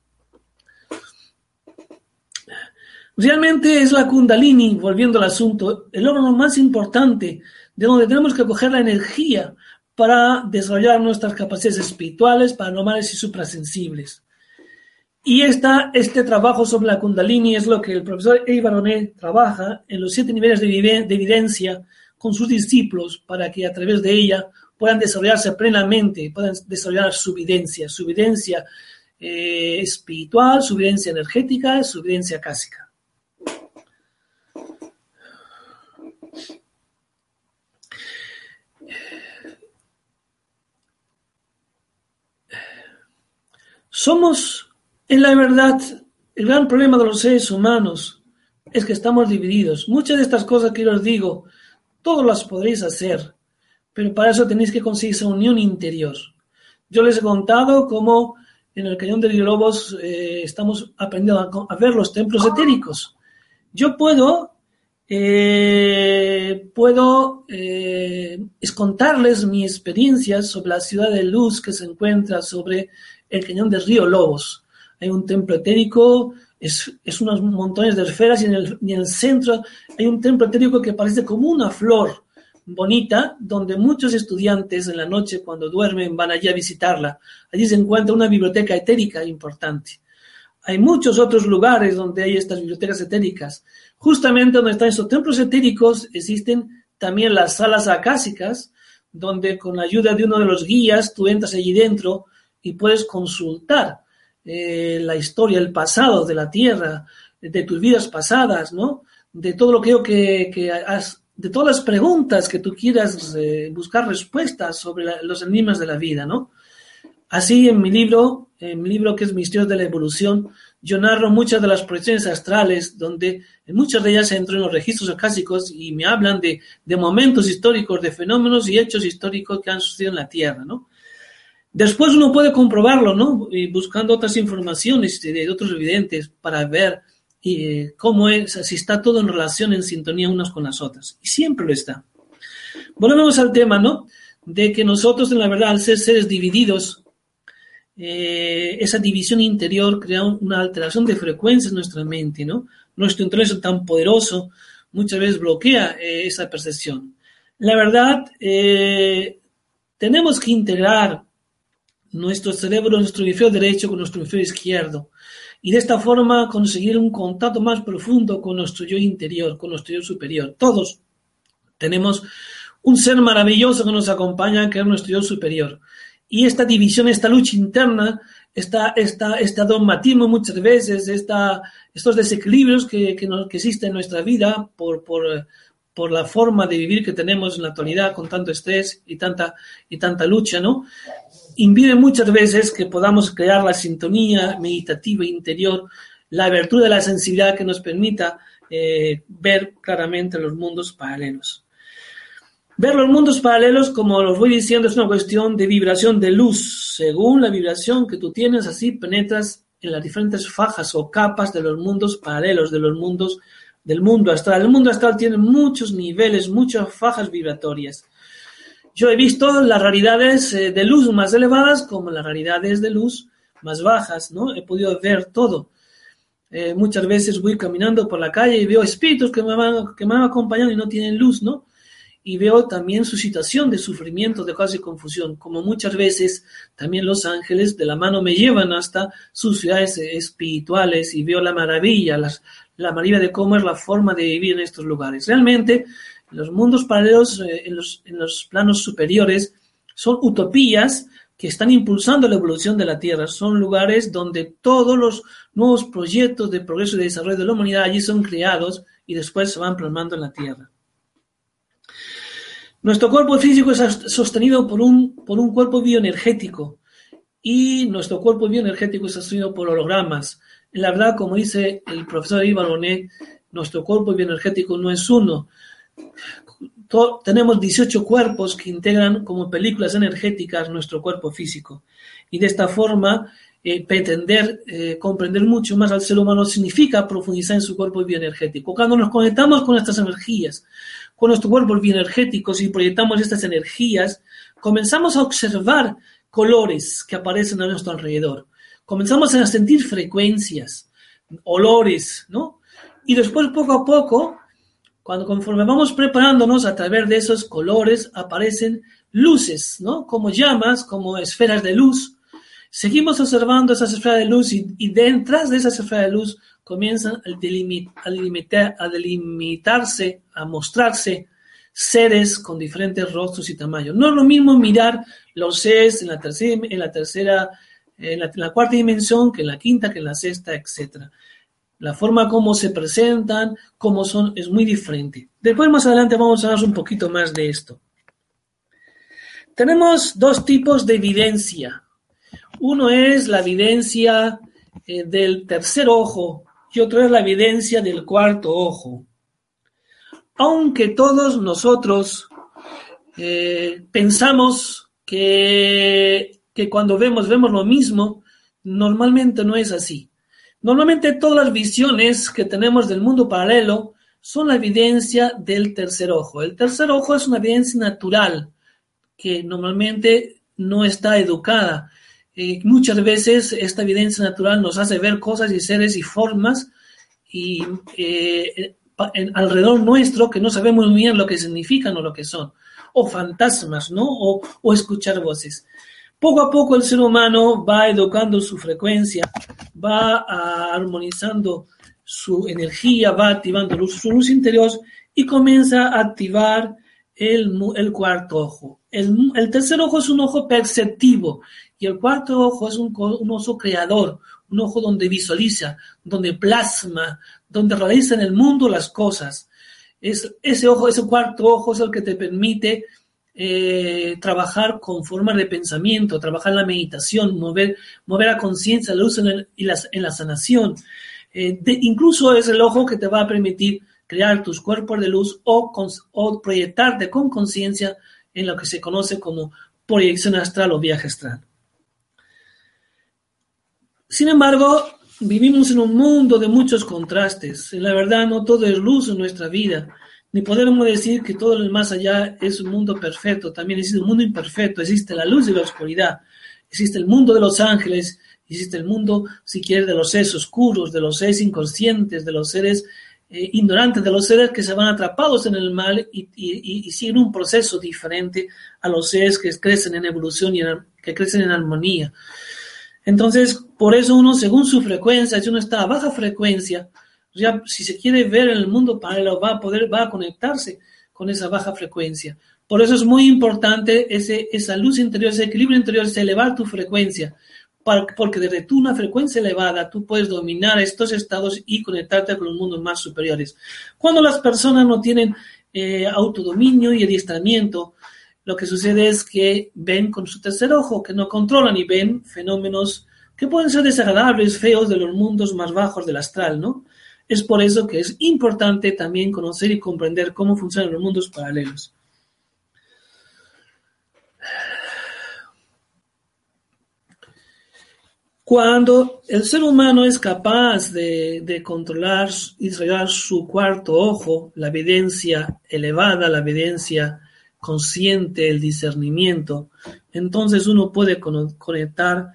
Realmente es la kundalini, volviendo al asunto, el órgano más importante de donde tenemos que coger la energía para desarrollar nuestras capacidades espirituales, paranormales y suprasensibles. Y esta, este trabajo sobre la kundalini es lo que el profesor Eibaronet trabaja en los siete niveles de, de evidencia con sus discípulos para que a través de ella puedan desarrollarse plenamente, puedan desarrollar su evidencia, su evidencia eh, espiritual, su evidencia energética, su evidencia cásica. Somos, en la verdad, el gran problema de los seres humanos es que estamos divididos. Muchas de estas cosas que yo os digo, todos las podréis hacer, pero para eso tenéis que conseguir esa unión interior. Yo les he contado cómo en el Cañón de Lobos eh, estamos aprendiendo a, ver los templos etéricos. Yo puedo, eh, puedo eh, contarles mi experiencia sobre la ciudad de luz que se encuentra sobre el cañón del río Lobos. Hay un templo etérico, es, unos montones de esferas y en, el, centro hay un templo etérico que parece como una flor bonita, donde muchos estudiantes en la noche cuando duermen van allí a visitarla. Allí se encuentra una biblioteca etérica importante. Hay muchos otros lugares donde hay estas bibliotecas etéricas. Justamente donde están estos templos etéricos existen también las salas acásicas, donde con la ayuda de uno de los guías tú entras allí dentro y puedes consultar eh, la historia, el pasado de la Tierra, de tus vidas pasadas, ¿no? De todo lo que, que has, de todas las preguntas que tú quieras eh, buscar respuestas sobre los enigmas de la vida, ¿no? Así en mi libro, en mi libro que es Misterios de la Evolución, yo narro muchas de las proyecciones astrales, donde en muchas de ellas entro en los registros acásicos y me hablan de, de momentos históricos, de fenómenos y hechos históricos que han sucedido en la Tierra, ¿no? Después uno puede comprobarlo, ¿no? Y buscando otras informaciones de otros evidentes para ver eh, cómo es, si está todo en relación, en sintonía unas con las otras. Y siempre lo está. Volvemos al tema, ¿no? De que nosotros, en la verdad, al ser seres divididos, eh, esa división interior crea una alteración de frecuencia en nuestra mente, ¿no? Nuestro intelecto tan poderoso muchas veces bloquea eh, esa percepción. La verdad, tenemos que integrar nuestro cerebro, nuestro hemisferio derecho con nuestro hemisferio izquierdo. Y de esta forma conseguir un contacto más profundo con nuestro yo interior, con nuestro yo superior. Todos tenemos un ser maravilloso que nos acompaña, que es nuestro yo superior. Y esta división, esta lucha interna, esta, esta, este dogmatismo muchas veces, esta, estos desequilibrios que, que, existen en nuestra vida por, por, por la forma de vivir que tenemos en la actualidad con tanto estrés y tanta, y tanta lucha, ¿no? Impide muchas veces que podamos crear la sintonía meditativa interior, la abertura de la sensibilidad que nos permita eh, ver claramente los mundos paralelos. Ver los mundos paralelos, como los voy diciendo, es una cuestión de vibración de luz. Según la vibración que tú tienes, así penetras en las diferentes fajas o capas de los mundos paralelos, de los mundos del mundo astral. El mundo astral tiene muchos niveles, muchas fajas vibratorias. Yo he visto las realidades eh, de luz más elevadas como las realidades de luz más bajas, ¿no? He podido ver todo. Eh, muchas veces voy caminando por la calle y veo espíritus que me van, que me van acompañando y no tienen luz, ¿no? Y veo también su situación de sufrimiento, de casi confusión, como muchas veces también los ángeles de la mano me llevan hasta sus ciudades espirituales y veo la maravilla, las, la maravilla de cómo es la forma de vivir en estos lugares. Realmente, los mundos paralelos, eh, en, los, planos superiores, son utopías que están impulsando la evolución de la Tierra. Son lugares donde todos los nuevos proyectos de progreso y de desarrollo de la humanidad allí son creados y después se van plasmando en la Tierra. Nuestro cuerpo físico es sostenido por un, por un cuerpo bioenergético y nuestro cuerpo bioenergético es sostenido por hologramas. La verdad, como dice el profesor Ibaronet, nuestro cuerpo bioenergético no es uno. Tenemos 18 cuerpos que integran como películas energéticas nuestro cuerpo físico. Y de esta forma, eh, pretender eh, comprender mucho más al ser humano significa profundizar en su cuerpo bioenergético. Cuando nos conectamos con estas energías, con nuestro cuerpo bioenergético y proyectamos estas energías, comenzamos a observar colores que aparecen a nuestro alrededor comenzamos a sentir frecuencias, olores, ¿no? Y después poco a poco, cuando conforme vamos preparándonos a través de esos colores, aparecen luces, ¿no? Como llamas, como esferas de luz. Seguimos observando esas esferas de luz y, y detrás de esas esferas de luz comienzan a, delimitar, a delimitarse, a mostrarse seres con diferentes rostros y tamaños. No es lo mismo mirar los seres en la tercera, en la tercera en la, cuarta dimensión, que en la quinta, que en la sexta, etc. La forma como se presentan, cómo son, es muy diferente. Después, más adelante, vamos a hablar un poquito más de esto. Tenemos dos tipos de evidencia. Uno es la evidencia eh, del tercer ojo y otro es la evidencia del cuarto ojo. Aunque todos nosotros eh, pensamos que que cuando vemos, vemos lo mismo, normalmente no es así. Normalmente todas las visiones que tenemos del mundo paralelo son la evidencia del tercer ojo. El tercer ojo es una evidencia natural que normalmente no está educada. Eh, muchas veces esta evidencia natural nos hace ver cosas y seres y formas y eh, alrededor nuestro que no sabemos bien lo que significan o lo que son, o fantasmas, ¿no? o escuchar voces. Poco a poco el ser humano va educando su frecuencia, va armonizando su energía, va activando su luz interior y comienza a activar el, cuarto ojo. El, tercer ojo es un ojo perceptivo y el cuarto ojo es un, ojo creador, un ojo donde visualiza, donde plasma, donde realiza en el mundo las cosas. Es, ese ojo, ese cuarto ojo es el que te permite eh, trabajar con formas de pensamiento, trabajar la meditación, mover, mover la conciencia, la luz en, en la sanación. Eh, incluso es el ojo que te va a permitir crear tus cuerpos de luz o, o proyectarte con conciencia en lo que se conoce como proyección astral o viaje astral. Sin embargo, vivimos en un mundo de muchos contrastes. La verdad, no todo es luz en nuestra vida ni podemos decir que todo lo más allá es un mundo perfecto, también existe un mundo imperfecto, existe la luz y la oscuridad, existe el mundo de los ángeles, existe el mundo, si quieres, de los seres oscuros, de los seres inconscientes, de los seres eh, ignorantes, de los seres que se van atrapados en el mal y, siguen un proceso diferente a los seres que crecen en evolución y que crecen en armonía. Entonces, por eso uno, según su frecuencia, si uno está a baja frecuencia, ya si se quiere ver en el mundo paralelo, va a poder, va a conectarse con esa baja frecuencia. Por eso es muy importante ese, esa luz interior, ese equilibrio interior, ese elevar tu frecuencia, porque desde tu una frecuencia elevada tú puedes dominar estos estados y conectarte con los mundos más superiores. Cuando las personas no tienen eh, autodominio y adiestramiento, lo que sucede es que ven con su tercer ojo, que no controlan y ven fenómenos que pueden ser desagradables, feos de los mundos más bajos del astral, ¿no? Es por eso que es importante también conocer y comprender cómo funcionan los mundos paralelos. Cuando el ser humano es capaz de, controlar y desarrollar su cuarto ojo, la evidencia elevada, la evidencia consciente, el discernimiento, entonces uno puede conectar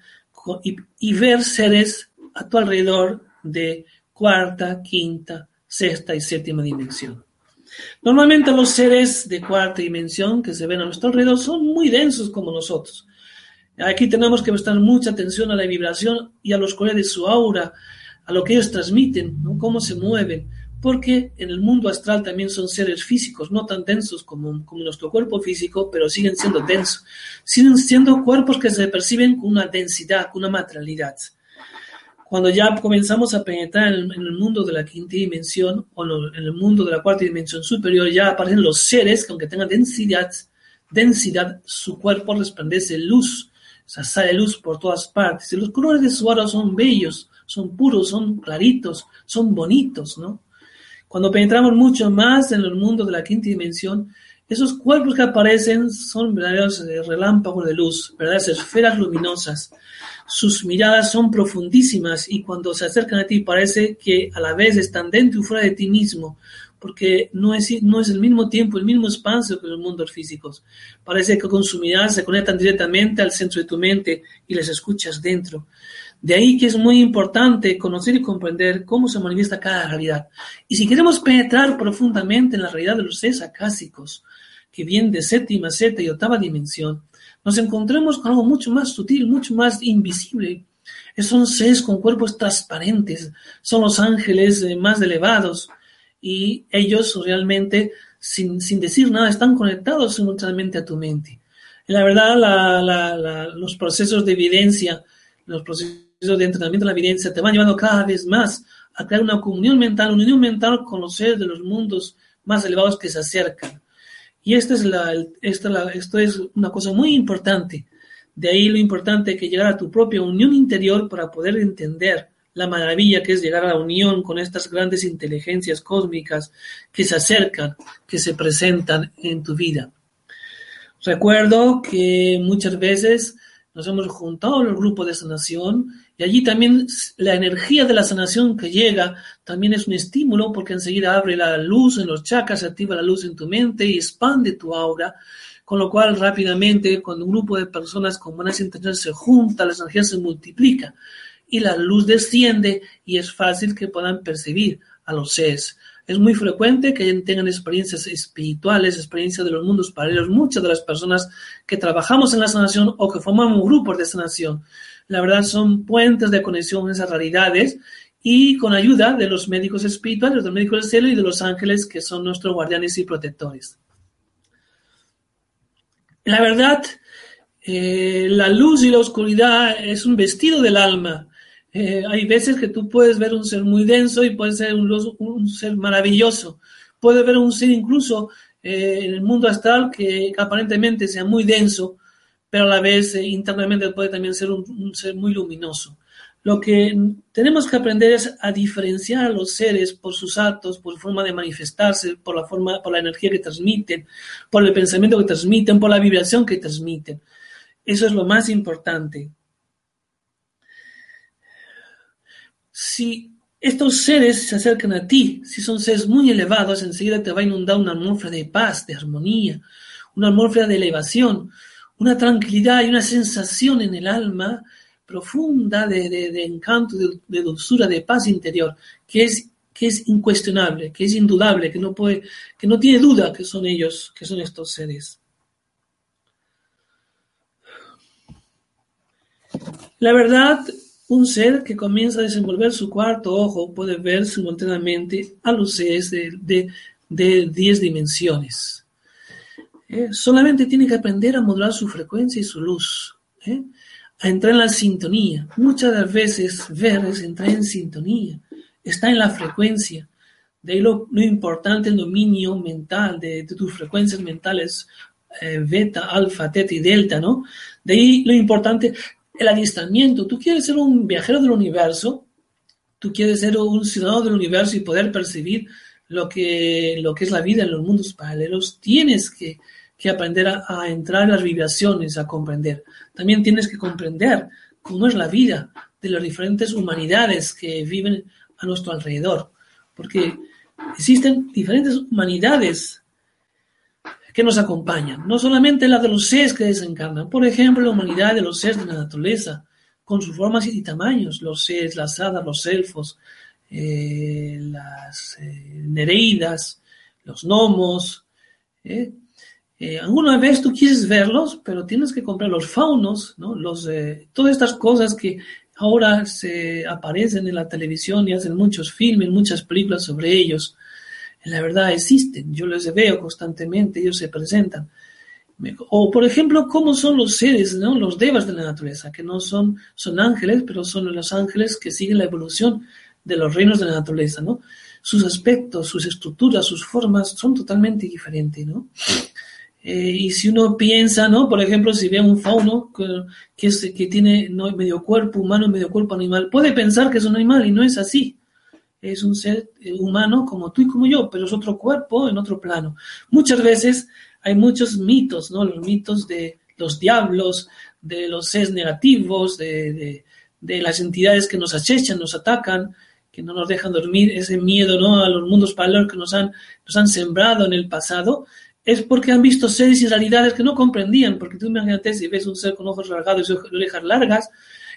y, y ver seres a tu alrededor de cuarta, quinta, sexta y séptima dimensión. Normalmente los seres de cuarta dimensión que se ven a nuestro alrededor son muy densos como nosotros. Aquí tenemos que prestar mucha atención a la vibración y a los colores de su aura, a lo que ellos transmiten, cómo se mueven, porque en el mundo astral también son seres físicos, no tan densos como, como nuestro cuerpo físico, pero siguen siendo densos. Siguen siendo cuerpos que se perciben con una densidad, con una materialidad. Cuando ya comenzamos a penetrar en, en el mundo de la quinta dimensión o en el- mundo de la cuarta dimensión superior, ya aparecen los seres que aunque tengan densidad, densidad, su cuerpo resplandece luz, o sea, sale luz por todas partes. Y los colores de su aura son bellos, son puros, son claritos, son bonitos, ¿no? Cuando penetramos mucho más en el mundo de la quinta dimensión, esos cuerpos que aparecen son verdaderos eh, relámpagos de luz, verdaderas esferas luminosas. Sus miradas son profundísimas y cuando se acercan a ti parece que a la vez están dentro y fuera de ti mismo, porque no es, no es el mismo tiempo, el mismo espacio que los mundos físicos. Parece que con su mirada se conectan directamente al centro de tu mente y les escuchas dentro. De ahí que es muy importante conocer y comprender cómo se manifiesta cada realidad. Y si queremos penetrar profundamente en la realidad de los seres acásicos, que vienen de séptima, sexta y octava dimensión, nos encontramos con algo mucho más sutil, mucho más invisible. Son seres con cuerpos transparentes, son los ángeles eh, más elevados y ellos realmente, sin, sin decir nada, están conectados simultáneamente a tu mente. La verdad, los procesos de evidencia, los procesos de entrenamiento de la evidencia te van llevando cada vez más a crear una comunión mental, una unión mental con los seres de los mundos más elevados que se acercan. Y esta es la, esta la, esto es una cosa muy importante. De ahí lo importante que llegar a tu propia unión interior para poder entender la maravilla que es llegar a la unión con estas grandes inteligencias cósmicas que se acercan, que se presentan en tu vida. Recuerdo que muchas veces nos hemos juntado en el grupo de sanación y allí también la energía de la sanación que llega también es un estímulo porque enseguida abre la luz en los chakras, activa la luz en tu mente y expande tu aura, con lo cual rápidamente cuando un grupo de personas con buenas intenciones se junta, la energía se multiplica y la luz desciende y es fácil que puedan percibir a los seres. Es muy frecuente que tengan experiencias espirituales, experiencias de los mundos paralelos. Muchas de las personas que trabajamos en la sanación o que formamos grupos de sanación, la verdad son puentes de conexión en esas realidades y con ayuda de los médicos espirituales, de los médicos del cielo y de los ángeles que son nuestros guardianes y protectores. La verdad, eh, la luz y la oscuridad es un vestido del alma. Eh, hay veces que tú puedes ver un ser muy denso y puede ser un, ser maravilloso. Puedes ver un ser incluso eh, en el mundo astral que, aparentemente sea muy denso, pero a la vez eh, internamente puede también ser un, ser muy luminoso. Lo que tenemos que aprender es a diferenciar a los seres por sus actos, por forma de manifestarse, por la forma, por la energía que transmiten, por el pensamiento que transmiten, por la vibración que transmiten. Eso es lo más importante. Si estos seres se acercan a ti, si son seres muy elevados, enseguida te va a inundar una atmósfera de paz, de armonía, una atmósfera de elevación, una tranquilidad y una sensación en el alma profunda de, encanto, de, de, dulzura, de paz interior, que es, que es incuestionable, que es indudable, que no puede, que no tiene duda que son ellos, que son estos seres. La verdad, un ser que comienza a desenvolver su cuarto ojo puede ver simultáneamente a los seres de, de, de diez dimensiones. Eh, solamente tiene que aprender a modular su frecuencia y su luz, eh, a entrar en la sintonía. Muchas veces ver es entrar en sintonía, está en la frecuencia. De ahí lo, lo importante el dominio mental de, de tus frecuencias mentales, eh, beta, alfa, teta y delta, ¿no? De ahí lo importante el adiestramiento. Tú quieres ser un viajero del universo, tú quieres ser un ciudadano del universo y poder percibir lo que, lo que es la vida en los mundos paralelos, tienes que, que aprender a, a, entrar en las vibraciones, a comprender. También tienes que comprender cómo es la vida de las diferentes humanidades que viven a nuestro alrededor. Porque existen diferentes humanidades que nos acompañan, no solamente la de los seres que desencarnan, por ejemplo, la humanidad de los seres de la naturaleza, con sus formas y tamaños, los seres, las hadas, los elfos, eh, las eh, nereidas, los gnomos. ¿eh? Eh, alguna vez tú quieres verlos, pero tienes que comprar los faunos, ¿no? los, todas estas cosas que ahora se aparecen en la televisión y hacen muchos filmes, muchas películas sobre ellos. La verdad existen, yo los veo constantemente, ellos se presentan. O, por ejemplo, cómo son los seres, ¿no? los devas de la naturaleza, que no son, son ángeles, pero son los ángeles que siguen la evolución de los reinos de la naturaleza, ¿no? Sus aspectos, sus estructuras, sus formas son totalmente diferentes, ¿no? Eh, y si uno piensa, ¿no? Por ejemplo, si ve un fauno que, que tiene ¿no? medio cuerpo humano y medio cuerpo animal, puede pensar que es un animal y no es así. Es un ser eh, humano como tú y como yo, pero es otro cuerpo en otro plano. Muchas veces hay muchos mitos, ¿no? Los mitos de los diablos, de los seres negativos, de, de, las entidades que nos acechan, nos atacan, que no nos dejan dormir, ese miedo, ¿no? A los mundos paralelos que nos han, nos han sembrado en el pasado es porque han visto seres y realidades que no comprendían, porque tú imagínate si ves un ser con ojos rasgados y orejas largas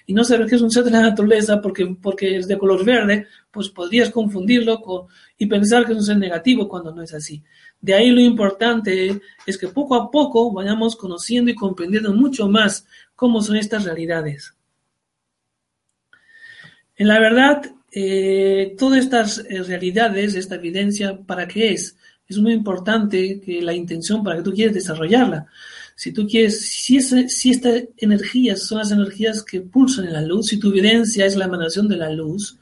y no sabes que es un ser de la naturaleza porque, porque es de color verde, pues podrías confundirlo con, y pensar que es un ser negativo cuando no es así. De ahí lo importante es que poco a poco vayamos conociendo y comprendiendo mucho más cómo son estas realidades. En la verdad, eh, todas estas eh, realidades, esta evidencia, ¿para qué es? es muy importante que la intención para que tú quieres desarrollarla. Si tú quieres, si, ese, si estas energías son las energías que pulsan en la luz, si tu evidencia es la emanación de la luz,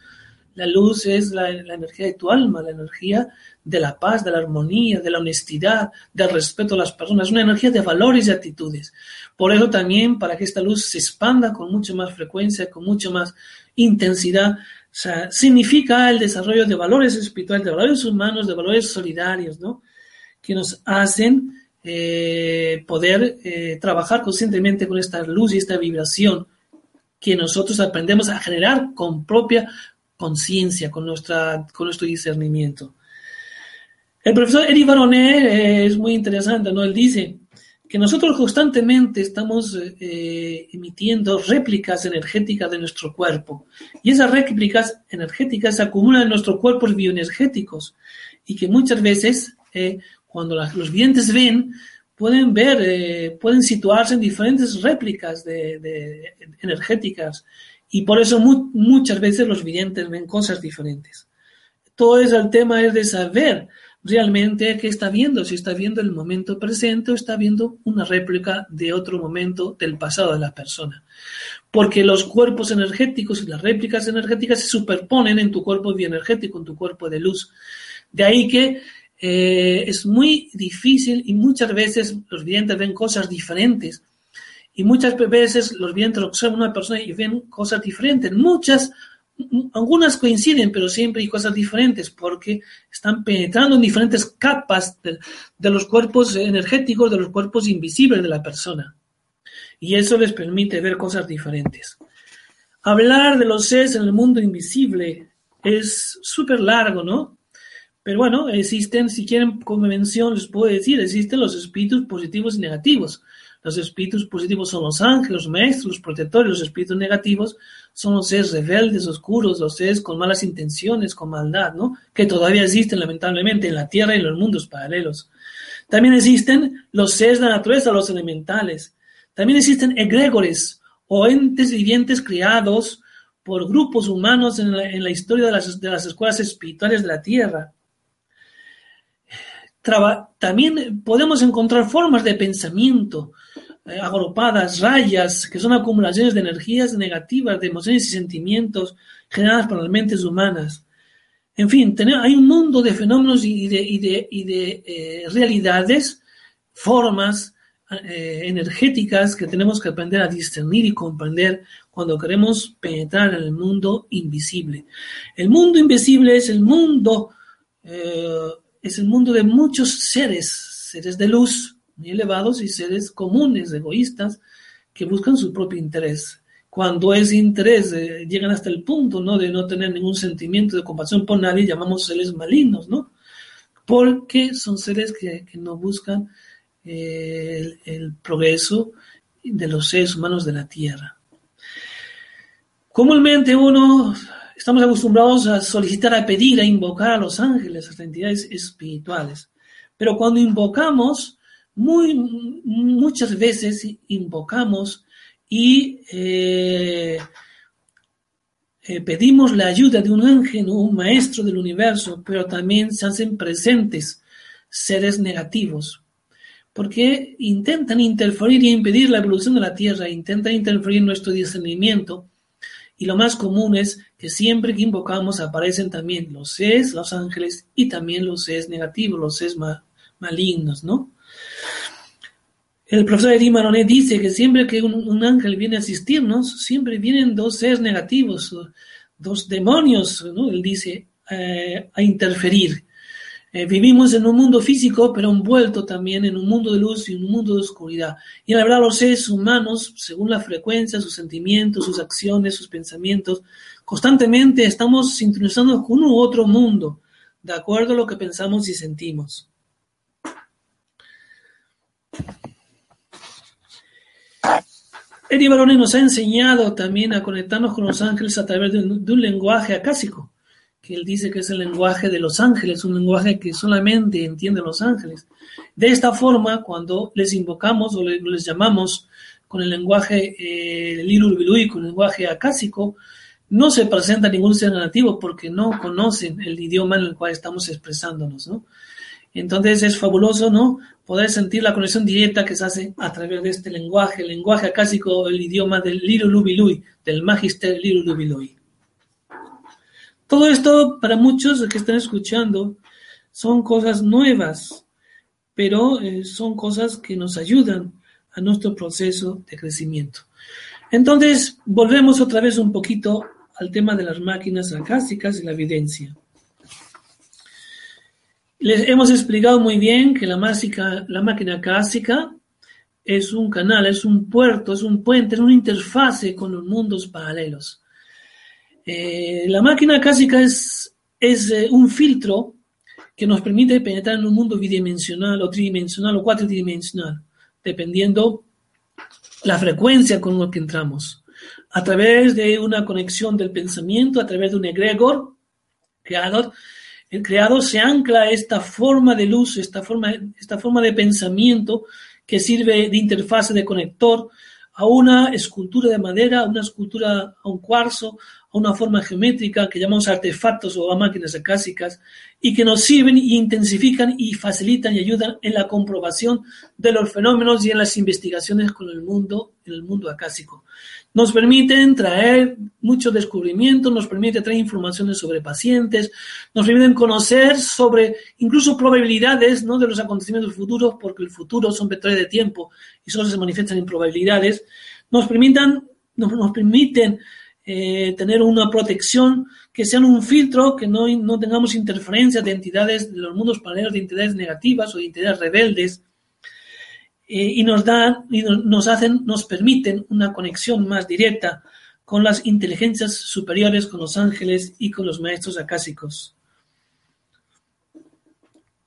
la luz es la, la, energía de tu alma, la energía de la paz, de la armonía, de la honestidad, del respeto a las personas, una energía de valores y actitudes. Por eso también, para que esta luz se expanda con mucha más frecuencia, con mucha más intensidad, o sea, significa el desarrollo de valores espirituales, de valores humanos, de valores solidarios, ¿no? Que nos hacen eh, poder eh, trabajar conscientemente con esta luz y esta vibración que nosotros aprendemos a generar con propia conciencia, con, nuestra, con nuestro discernimiento. El profesor Eric Baronet eh, es muy interesante, ¿no? Él dice que nosotros constantemente estamos eh, emitiendo réplicas energéticas de nuestro cuerpo y esas réplicas energéticas se acumulan en nuestros cuerpos bioenergéticos y que muchas veces eh, cuando las, los videntes ven pueden ver, eh, pueden situarse en diferentes réplicas de, de energéticas y por eso mu muchas veces los videntes ven cosas diferentes. Todo eso, el tema es de saber realmente qué está viendo, si está viendo el momento presente o está viendo una réplica de otro momento del pasado de la persona. Porque los cuerpos energéticos y las réplicas energéticas se superponen en tu cuerpo bioenergético, en tu cuerpo de luz. De ahí que eh, es muy difícil y muchas veces los videntes ven cosas diferentes. Y muchas veces los videntes observan una persona y ven cosas diferentes. Muchas algunas coinciden, pero siempre hay cosas diferentes porque están penetrando en diferentes capas de, de, los cuerpos energéticos, de los cuerpos invisibles de la persona. Y eso les permite ver cosas diferentes. Hablar de los seres en el mundo invisible es súper largo, ¿no? Pero bueno, existen, si quieren como mención, les puedo decir, existen los espíritus positivos y negativos. Los espíritus positivos son los ángeles, los maestros, los protectores. Los espíritus negativos son los seres rebeldes, oscuros, los seres con malas intenciones, con maldad, ¿no? Que todavía existen, lamentablemente, en la Tierra y en los mundos paralelos. También existen los seres de la naturaleza, los elementales. También existen egregores o entes vivientes creados por grupos humanos en la, la historia de las, de las escuelas espirituales de la Tierra. También podemos encontrar formas de pensamiento eh, agrupadas, rayas, que son acumulaciones de energías negativas, de emociones y sentimientos generadas por las mentes humanas. En fin, hay un mundo de fenómenos y de, y de, y de eh, realidades, formas eh, energéticas que tenemos que aprender a discernir y comprender cuando queremos penetrar en el mundo invisible. El mundo invisible es el mundo es el mundo de muchos seres, seres de luz muy elevados y seres comunes, egoístas, que buscan su propio interés. cuando ese interés eh, llegan hasta el punto ¿no? de no tener ningún sentimiento de compasión por nadie, llamamos seres malignos, ¿no? Porque son seres que, que no buscan eh, el, el progreso de los seres humanos de la Tierra. Comúnmente uno estamos acostumbrados a solicitar, a pedir, a invocar a los ángeles, a las entidades espirituales. Pero cuando invocamos, muy, muchas veces invocamos y eh, eh, pedimos la ayuda de un ángel o un maestro del universo, pero también se hacen presentes seres negativos, porque intentan interferir y impedir la evolución de la Tierra, intentan interferir en nuestro discernimiento, y lo más común es que siempre que invocamos aparecen también los seres, los ángeles y también los seres negativos, los seres ma malignos, ¿no? El profesor Eddie Maronet dice que siempre que un, un, ángel viene a asistirnos, siempre vienen dos seres negativos, dos demonios, ¿no? Él dice, eh, a interferir. Eh, vivimos en un mundo físico, pero envuelto también en un mundo de luz y un mundo de oscuridad. Y la verdad, los seres humanos, según la frecuencia, sus sentimientos, sus acciones, sus pensamientos, constantemente estamos sintonizando con un otro mundo, de acuerdo a lo que pensamos y sentimos. Eddie Barone nos ha enseñado también a conectarnos con los ángeles a través de un, lenguaje acásico que él dice que es el lenguaje de los ángeles, un lenguaje que solamente entienden los ángeles. De esta forma, cuando les invocamos o les, llamamos con el lenguaje eh, Lirul con el lenguaje acásico, no se presenta ningún ser negativo porque no conocen el idioma en el cual estamos expresándonos, ¿no? Entonces es fabuloso, ¿no? Poder sentir la conexión directa que se hace a través de este lenguaje, el lenguaje acásico, el idioma del Lirulubilui, del Magister Lirulubilui. Todo esto, para muchos que están escuchando, son cosas nuevas, pero eh, son cosas que nos ayudan a nuestro proceso de crecimiento. Entonces, volvemos otra vez un poquito al tema de las máquinas acásicas y la evidencia. Les hemos explicado muy bien que la, la máquina acásica es un canal, es un puerto, es un puente, es una interfase con los mundos paralelos. Eh, la máquina acásica es, es eh, un filtro que nos permite penetrar en un mundo bidimensional o tridimensional o cuatridimensional, dependiendo la frecuencia con la que entramos. A través de una conexión del pensamiento, a través de un egregor creador, el creador se ancla esta forma de luz, esta forma, esta forma de pensamiento que sirve de interfase de conector a una escultura de madera, a una escultura a un cuarzo, a una forma geométrica que llamamos artefactos o a máquinas acásicas y que nos sirven y intensifican y facilitan y ayudan en la comprobación de los fenómenos y en las investigaciones con el mundo, en el mundo acásico. Nos permiten traer muchos descubrimientos, nos permite traer informaciones sobre pacientes, nos permiten conocer sobre incluso probabilidades ¿no? de los acontecimientos futuros, porque el futuro son vectores de tiempo y solo se manifiestan en probabilidades. Nos permitan, nos, nos permiten eh, tener una protección, que sean un filtro, que no, no tengamos interferencias de entidades de los mundos paralelos, de entidades negativas o de entidades rebeldes, eh, y nos dan, y nos hacen, nos permiten una conexión más directa con las inteligencias superiores, con los ángeles y con los maestros acásicos.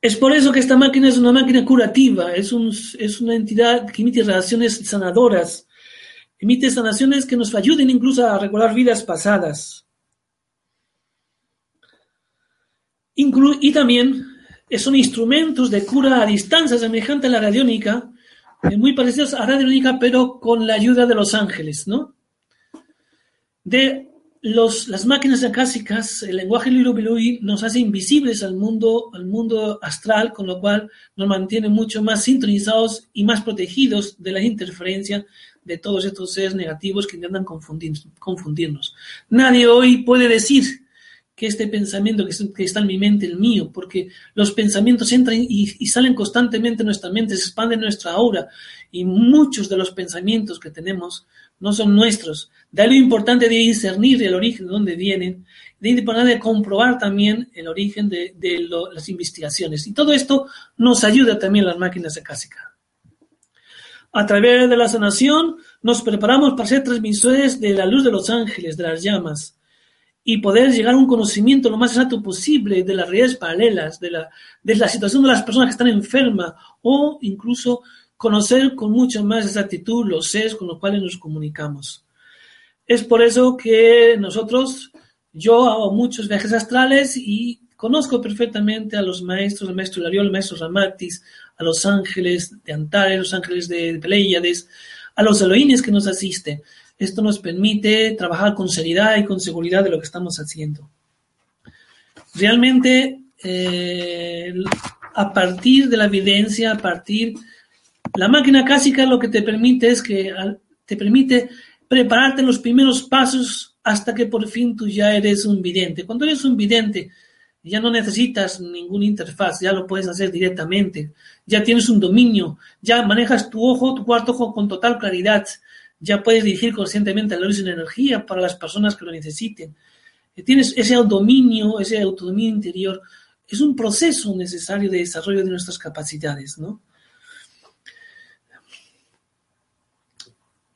Es por eso que esta máquina es una máquina curativa, es, un, es una entidad que emite relaciones sanadoras, emite sanaciones que nos ayuden incluso a recordar vidas pasadas. Inclu y también son instrumentos de cura a distancia semejante a la radiónica, muy parecidos a radiónica, pero con la ayuda de los ángeles, ¿no? De los, las máquinas acásicas, el lenguaje Lirubilui nos hace invisibles al mundo, al mundo astral, con lo cual nos mantiene mucho más sintonizados y más protegidos de la interferencia de todos estos seres negativos que intentan confundir, confundirnos. Nadie hoy puede decir que este pensamiento que está en mi mente, el mío, porque los pensamientos entran y, salen constantemente en nuestra mente, se expanden en nuestra aura y muchos de los pensamientos que tenemos no son nuestros. De lo importante de discernir el origen de dónde vienen, de importante de comprobar también el origen de, las investigaciones. Y todo esto nos ayuda también las máquinas acásicas. A través de la sanación nos preparamos para ser transmisores de la luz de los ángeles, de las llamas, y poder llegar a un conocimiento lo más exacto posible de las realidades paralelas, de la, de la situación de las personas que están enfermas, o incluso conocer con mucho más exactitud los seres con los cuales nos comunicamos. Es por eso que nosotros, yo hago muchos viajes astrales y conozco perfectamente a los maestros, al maestro Lariol, al maestro Ramatis, a los ángeles de Antares, los ángeles de Pleiades, a los Elohines que nos asisten. Esto nos permite trabajar con seriedad y con seguridad de lo que estamos haciendo. Realmente, eh, a partir de la evidencia, a partir la máquina clásica lo que te permite es que te permite prepararte los primeros pasos hasta que por fin tú ya eres un vidente. Cuando eres un vidente, ya no necesitas ninguna interfaz, ya lo puedes hacer directamente, ya tienes un dominio, ya manejas tu ojo, tu cuarto ojo con total claridad, ya puedes dirigir conscientemente la luz y energía para las personas que lo necesiten. Tienes ese dominio, ese autodominio interior, es un proceso necesario de desarrollo de nuestras capacidades, ¿no?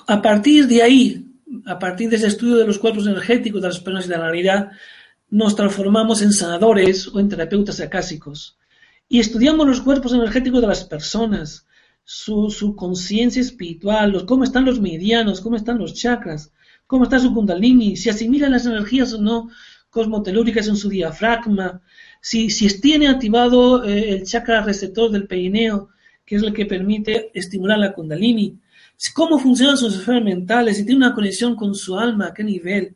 A partir de ahí, a partir de ese estudio de los cuerpos energéticos de las personas y de la realidad, nos transformamos en sanadores o en terapeutas acásicos. Y estudiamos los cuerpos energéticos de las personas, su, su conciencia espiritual, los, cómo están los medianos, cómo están los chakras, cómo está su kundalini, si asimilan las energías o no cosmotelúricas en su diafragma, si, si tiene activado eh, el chakra receptor del peineo, que es el que permite estimular la kundalini, cómo funcionan sus esferas mentales, si tiene una conexión con su alma, a qué nivel,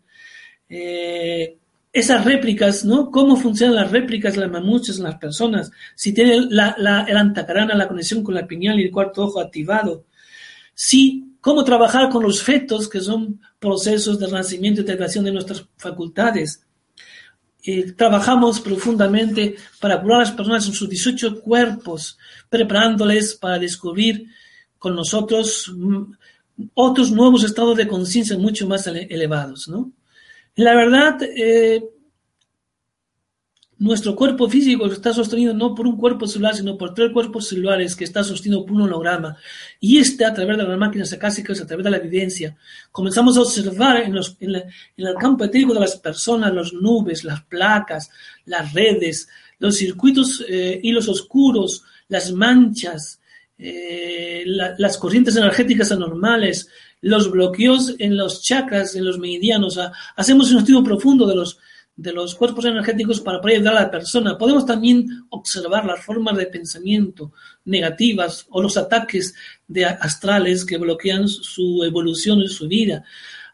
eh, esas réplicas, ¿no? ¿Cómo funcionan las réplicas, las mamuchas en las personas? Si tiene la, el antacarana, la conexión con la piñal y el cuarto ojo activado. Sí, cómo trabajar con los fetos, que son procesos de renacimiento y integración de nuestras facultades. Eh, trabajamos profundamente para curar a las personas en sus 18 cuerpos, preparándoles para descubrir con nosotros mm, otros nuevos estados de conciencia mucho más elevados, ¿no? La verdad, eh, nuestro cuerpo físico está sostenido no por un cuerpo celular, sino por tres cuerpos celulares que está sostenido por un holograma. Y este, a través de las máquinas acásicas, a través de la evidencia, comenzamos a observar en, los, en, en el campo etérico de las personas las nubes, las placas, las redes, los circuitos, eh, hilos oscuros, las manchas, eh, la, las corrientes energéticas anormales, los bloqueos en los chakras, en los meridianos. hacemos un estudio profundo de los, de los cuerpos energéticos para poder ayudar a la persona. Podemos también observar las formas de pensamiento negativas o los ataques de astrales que bloquean su evolución en su vida.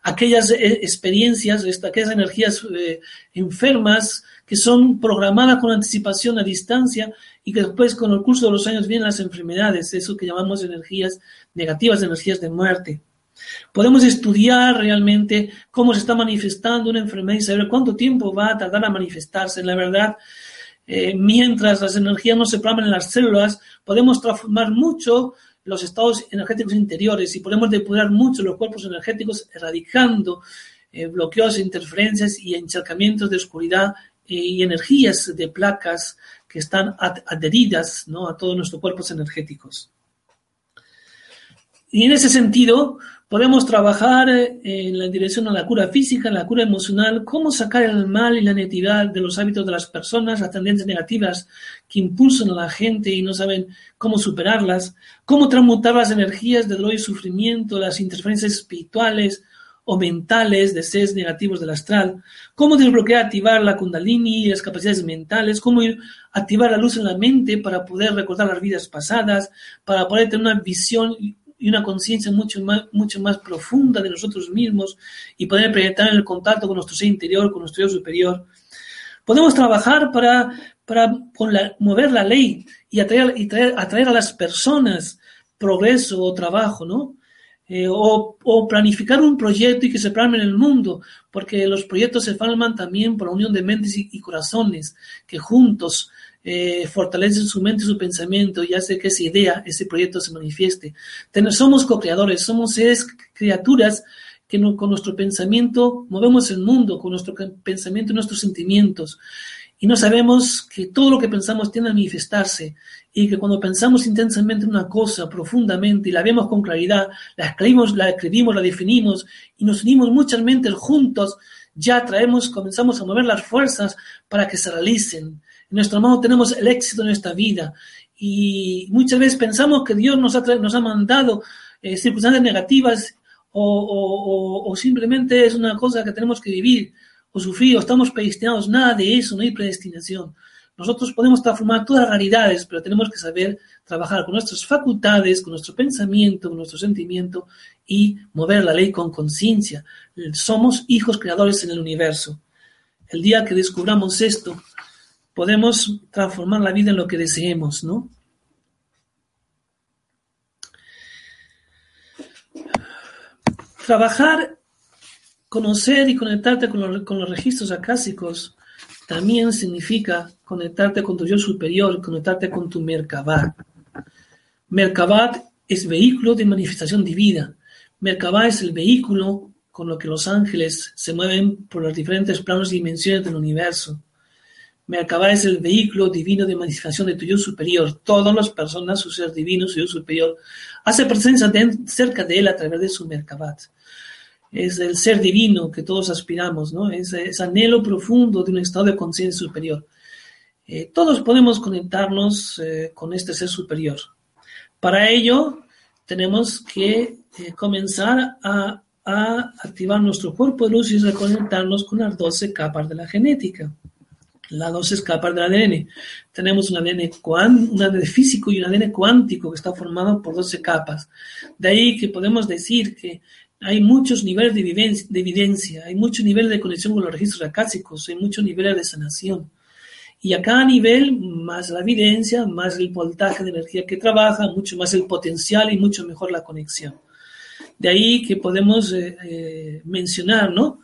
Aquellas eh, experiencias, aquellas energías eh, enfermas que son programadas con anticipación a distancia y que después con el curso de los años vienen las enfermedades, eso que llamamos energías negativas, energías de muerte. Podemos estudiar realmente cómo se está manifestando una enfermedad y saber cuánto tiempo va a tardar a manifestarse. La verdad, eh, mientras las energías no se programan en las células, podemos transformar mucho los estados energéticos interiores y podemos depurar mucho los cuerpos energéticos erradicando eh, bloqueos, interferencias y encharcamientos de oscuridad eh, y energías de placas que están adheridas a todos nuestros cuerpos energéticos. Y en ese sentido, Podemos trabajar eh, en la dirección a la cura física, la cura emocional, cómo sacar el mal y la negatividad de los hábitos de las personas, las tendencias negativas que impulsan a la gente y no saben cómo superarlas, cómo transmutar las energías de dolor y sufrimiento, las interferencias espirituales o mentales de seres negativos del astral, cómo desbloquear, activar la kundalini y las capacidades mentales, cómo activar la luz en la mente para poder recordar las vidas pasadas, para poder tener una visión y una conciencia mucho más, mucho más profunda de nosotros mismos y poder proyectar en el contacto con nuestro ser interior, con nuestro yo superior. Podemos trabajar para, para mover la ley y atraer, y traer, atraer a las personas progreso o trabajo, ¿no? Eh, o, o, planificar un proyecto y que se plasme en el mundo, porque los proyectos se forman también por la unión de mentes y, y corazones que juntos eh, fortalece su mente su pensamiento y hace que esa idea, ese proyecto se manifieste. somos co-creadores, somos seres, criaturas que con nuestro pensamiento movemos el mundo, con nuestro pensamiento y nuestros sentimientos. y no sabemos que todo lo que pensamos tiende a manifestarse y que cuando pensamos intensamente una cosa profundamente y la vemos con claridad, la escribimos, la escribimos, la definimos y nos unimos muchas mentes juntos, ya traemos, comenzamos a mover las fuerzas para que se realicen. En nuestra mano tenemos el éxito en esta vida y muchas veces pensamos que Dios nos ha, nos ha mandado eh, circunstancias negativas o, o, o, simplemente es una cosa que tenemos que vivir o sufrir o estamos predestinados. Nada de eso, no hay predestinación. Nosotros podemos transformar todas las realidades, pero tenemos que saber trabajar con nuestras facultades, con nuestro pensamiento, con nuestro sentimiento y mover la ley con conciencia. Somos hijos creadores en el universo. El día que descubramos esto, podemos transformar la vida en lo que deseemos, ¿no? Trabajar, conocer y conectarte con los, registros acásicos también significa conectarte con tu yo superior, conectarte con tu Merkabah. Merkabah es vehículo de manifestación divina. Merkabah es el vehículo con lo que los ángeles se mueven por los diferentes planos y dimensiones del universo. Merkabah es el vehículo divino de manifestación de tu yo superior. Todas las personas, su ser divino, su yo superior, hace presencia cerca de él a través de su Merkabah es el ser divino que todos aspiramos, ¿no? Es ese anhelo profundo de un estado de conciencia superior. Eh, todos podemos conectarnos eh, con este ser superior. Para ello, tenemos que eh, comenzar a, a, activar nuestro cuerpo de luz y reconectarnos con las 12 capas de la genética. Las 12 capas del ADN. Tenemos un ADN, un ADN físico y un ADN cuántico que está formado por 12 capas. De ahí que podemos decir que hay muchos niveles de, de evidencia, hay muchos niveles de conexión con los registros acásicos, hay muchos niveles de sanación. Y a cada nivel, más la evidencia, más el voltaje de energía que trabaja, mucho más el potencial y mucho mejor la conexión. De ahí que podemos eh, eh, mencionar, ¿no?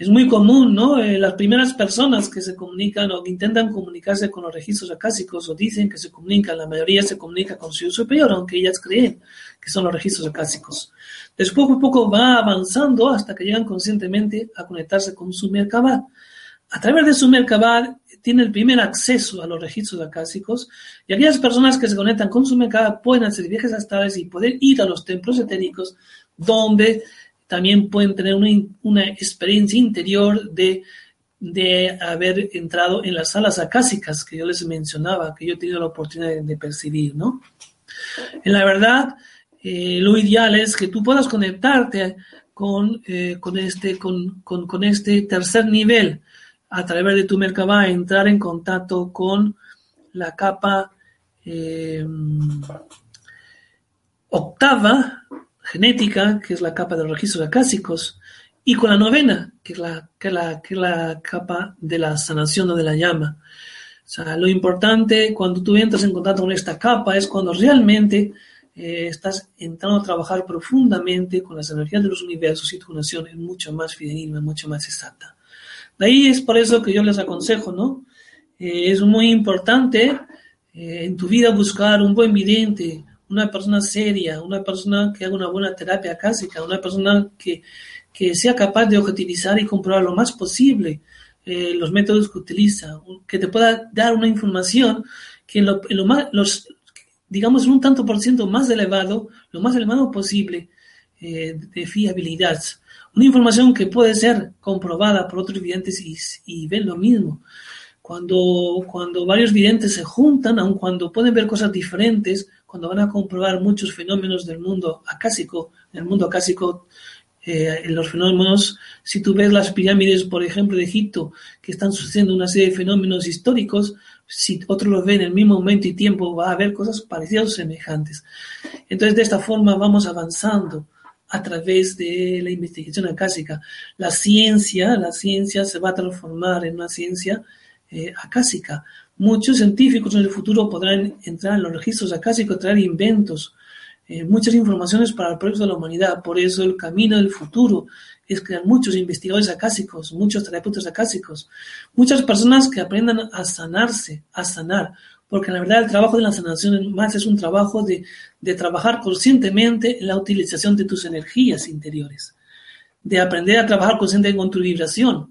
Es muy común, ¿no? Eh, las primeras personas que se comunican o que intentan comunicarse con los registros acásicos o dicen que se comunican, la mayoría se comunica con su superior, aunque ellas creen que son los registros acásicos. Después, poco a poco va avanzando hasta que llegan conscientemente a conectarse con su Merkabah. A través de su Merkabah tiene el primer acceso a los registros acásicos y aquellas personas que se conectan con su Merkabah pueden hacer viajes astrales y poder ir a los templos etéricos donde también pueden tener una, una experiencia interior de, de, haber entrado en las salas acásicas que yo les mencionaba, que yo he tenido la oportunidad de, percibir, ¿no? En la verdad, eh, lo ideal es que tú puedas conectarte con, eh, con, este, con, con, este tercer nivel a través de tu Merkabah, entrar en contacto con la capa eh, octava genética, que es la capa de los registros acásicos, y con la novena, que es la, que la, que la capa de la sanación o de la llama. O sea, lo importante cuando tú entras en contacto con esta capa es cuando realmente eh, estás entrando a trabajar profundamente con las energías de los universos y tu conexión es mucho más fidedigna, mucho más exacta. De ahí es por eso que yo les aconsejo, ¿no? Eh, es muy importante eh, en tu vida buscar un buen vidente, una persona seria, una persona que haga una buena terapia cásica, una persona que, que sea capaz de objetivizar y comprobar lo más posible eh, los métodos que utiliza, que te pueda dar una información que en lo, en lo más, los, digamos, un tanto por ciento más elevado, lo más elevado posible eh, de fiabilidad. Una información que puede ser comprobada por otros videntes y, y ven lo mismo. Cuando, cuando varios videntes se juntan, aun cuando pueden ver cosas diferentes, cuando van a comprobar muchos fenómenos del mundo acásico, en el mundo acásico, eh, en los fenómenos, si tú ves las pirámides, por ejemplo, de Egipto, que están sucediendo una serie de fenómenos históricos, si otros los ven en el mismo momento y tiempo, va a haber cosas parecidas o semejantes. Entonces, de esta forma vamos avanzando a través de la investigación acásica. La ciencia, la ciencia se va a transformar en una ciencia eh, acásica. Muchos científicos en el futuro podrán entrar en los registros acásicos, traer inventos, eh, muchas informaciones para el progreso de la humanidad. Por eso el camino del futuro es crear muchos investigadores acásicos, muchos terapeutas acásicos, muchas personas que aprendan a sanarse, a sanar, porque la verdad el trabajo de la sanación más es un trabajo de, de trabajar conscientemente en la utilización de tus energías interiores, de aprender a trabajar conscientemente con tu vibración.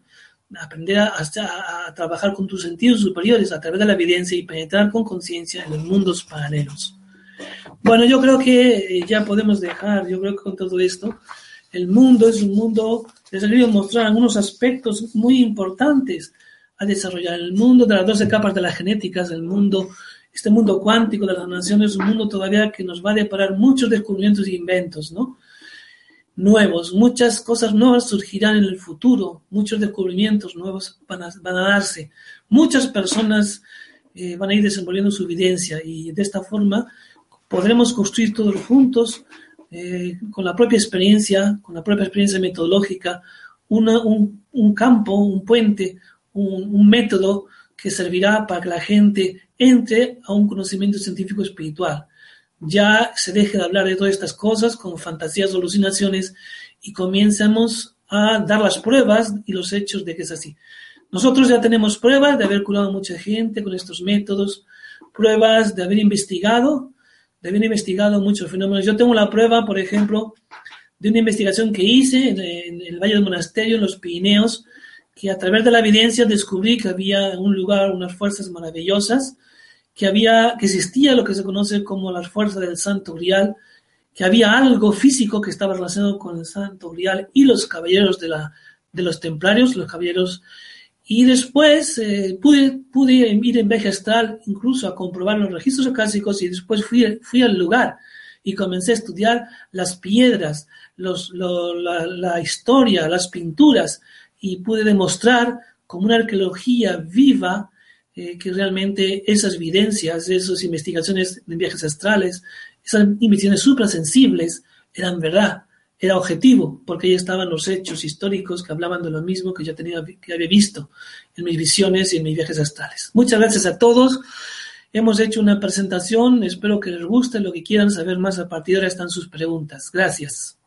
Aprender a, trabajar con tus sentidos superiores a través de la evidencia y penetrar con conciencia en los mundos paralelos. Bueno, yo creo que ya podemos dejar, yo creo que con todo esto, el mundo es un mundo, les he querido mostrar algunos aspectos muy importantes a desarrollar. El mundo de las 12 capas de las genéticas, el mundo, este mundo cuántico de las naciones, es un mundo todavía que nos va a deparar muchos descubrimientos e inventos, ¿no? Nuevos, muchas cosas nuevas surgirán en el futuro, muchos descubrimientos nuevos van a, van a darse, muchas personas eh, van a ir desenvolviendo su evidencia y de esta forma podremos construir todos juntos, eh, con la propia experiencia, con la propia experiencia metodológica, un, un, campo, un puente, un, método que servirá para que la gente entre a un conocimiento científico espiritual. Ya se deje de hablar de todas estas cosas con fantasías o alucinaciones y comencemos a dar las pruebas y los hechos de que es así. Nosotros ya tenemos pruebas de haber curado a mucha gente con estos métodos, pruebas de haber investigado de haber investigado muchos fenómenos. Yo tengo la prueba, por ejemplo, de una investigación que hice en, en, el Valle del Monasterio, en los Pirineos, que a través de la evidencia descubrí que había un lugar unas fuerzas maravillosas, que había, que existía lo que se conoce como las fuerzas del Santo Grial, que había algo físico que estaba relacionado con el Santo Grial y los caballeros de, la, de los templarios, los caballeros y después eh, pude, pude ir en viaje astral incluso a comprobar los registros acásicos y después fui, fui al lugar y comencé a estudiar las piedras, los, lo, la, la, historia, las pinturas y pude demostrar como una arqueología viva eh, que realmente esas evidencias, esas investigaciones en viajes astrales, esas investigaciones suprasensibles eran verdad era objetivo, porque ahí estaban los hechos históricos que hablaban de lo mismo que yo tenía, que había visto en mis visiones y en mis viajes astrales. Muchas gracias a todos. Hemos hecho una presentación, espero que les guste, lo que quieran saber más a partir de ahora están sus preguntas. Gracias.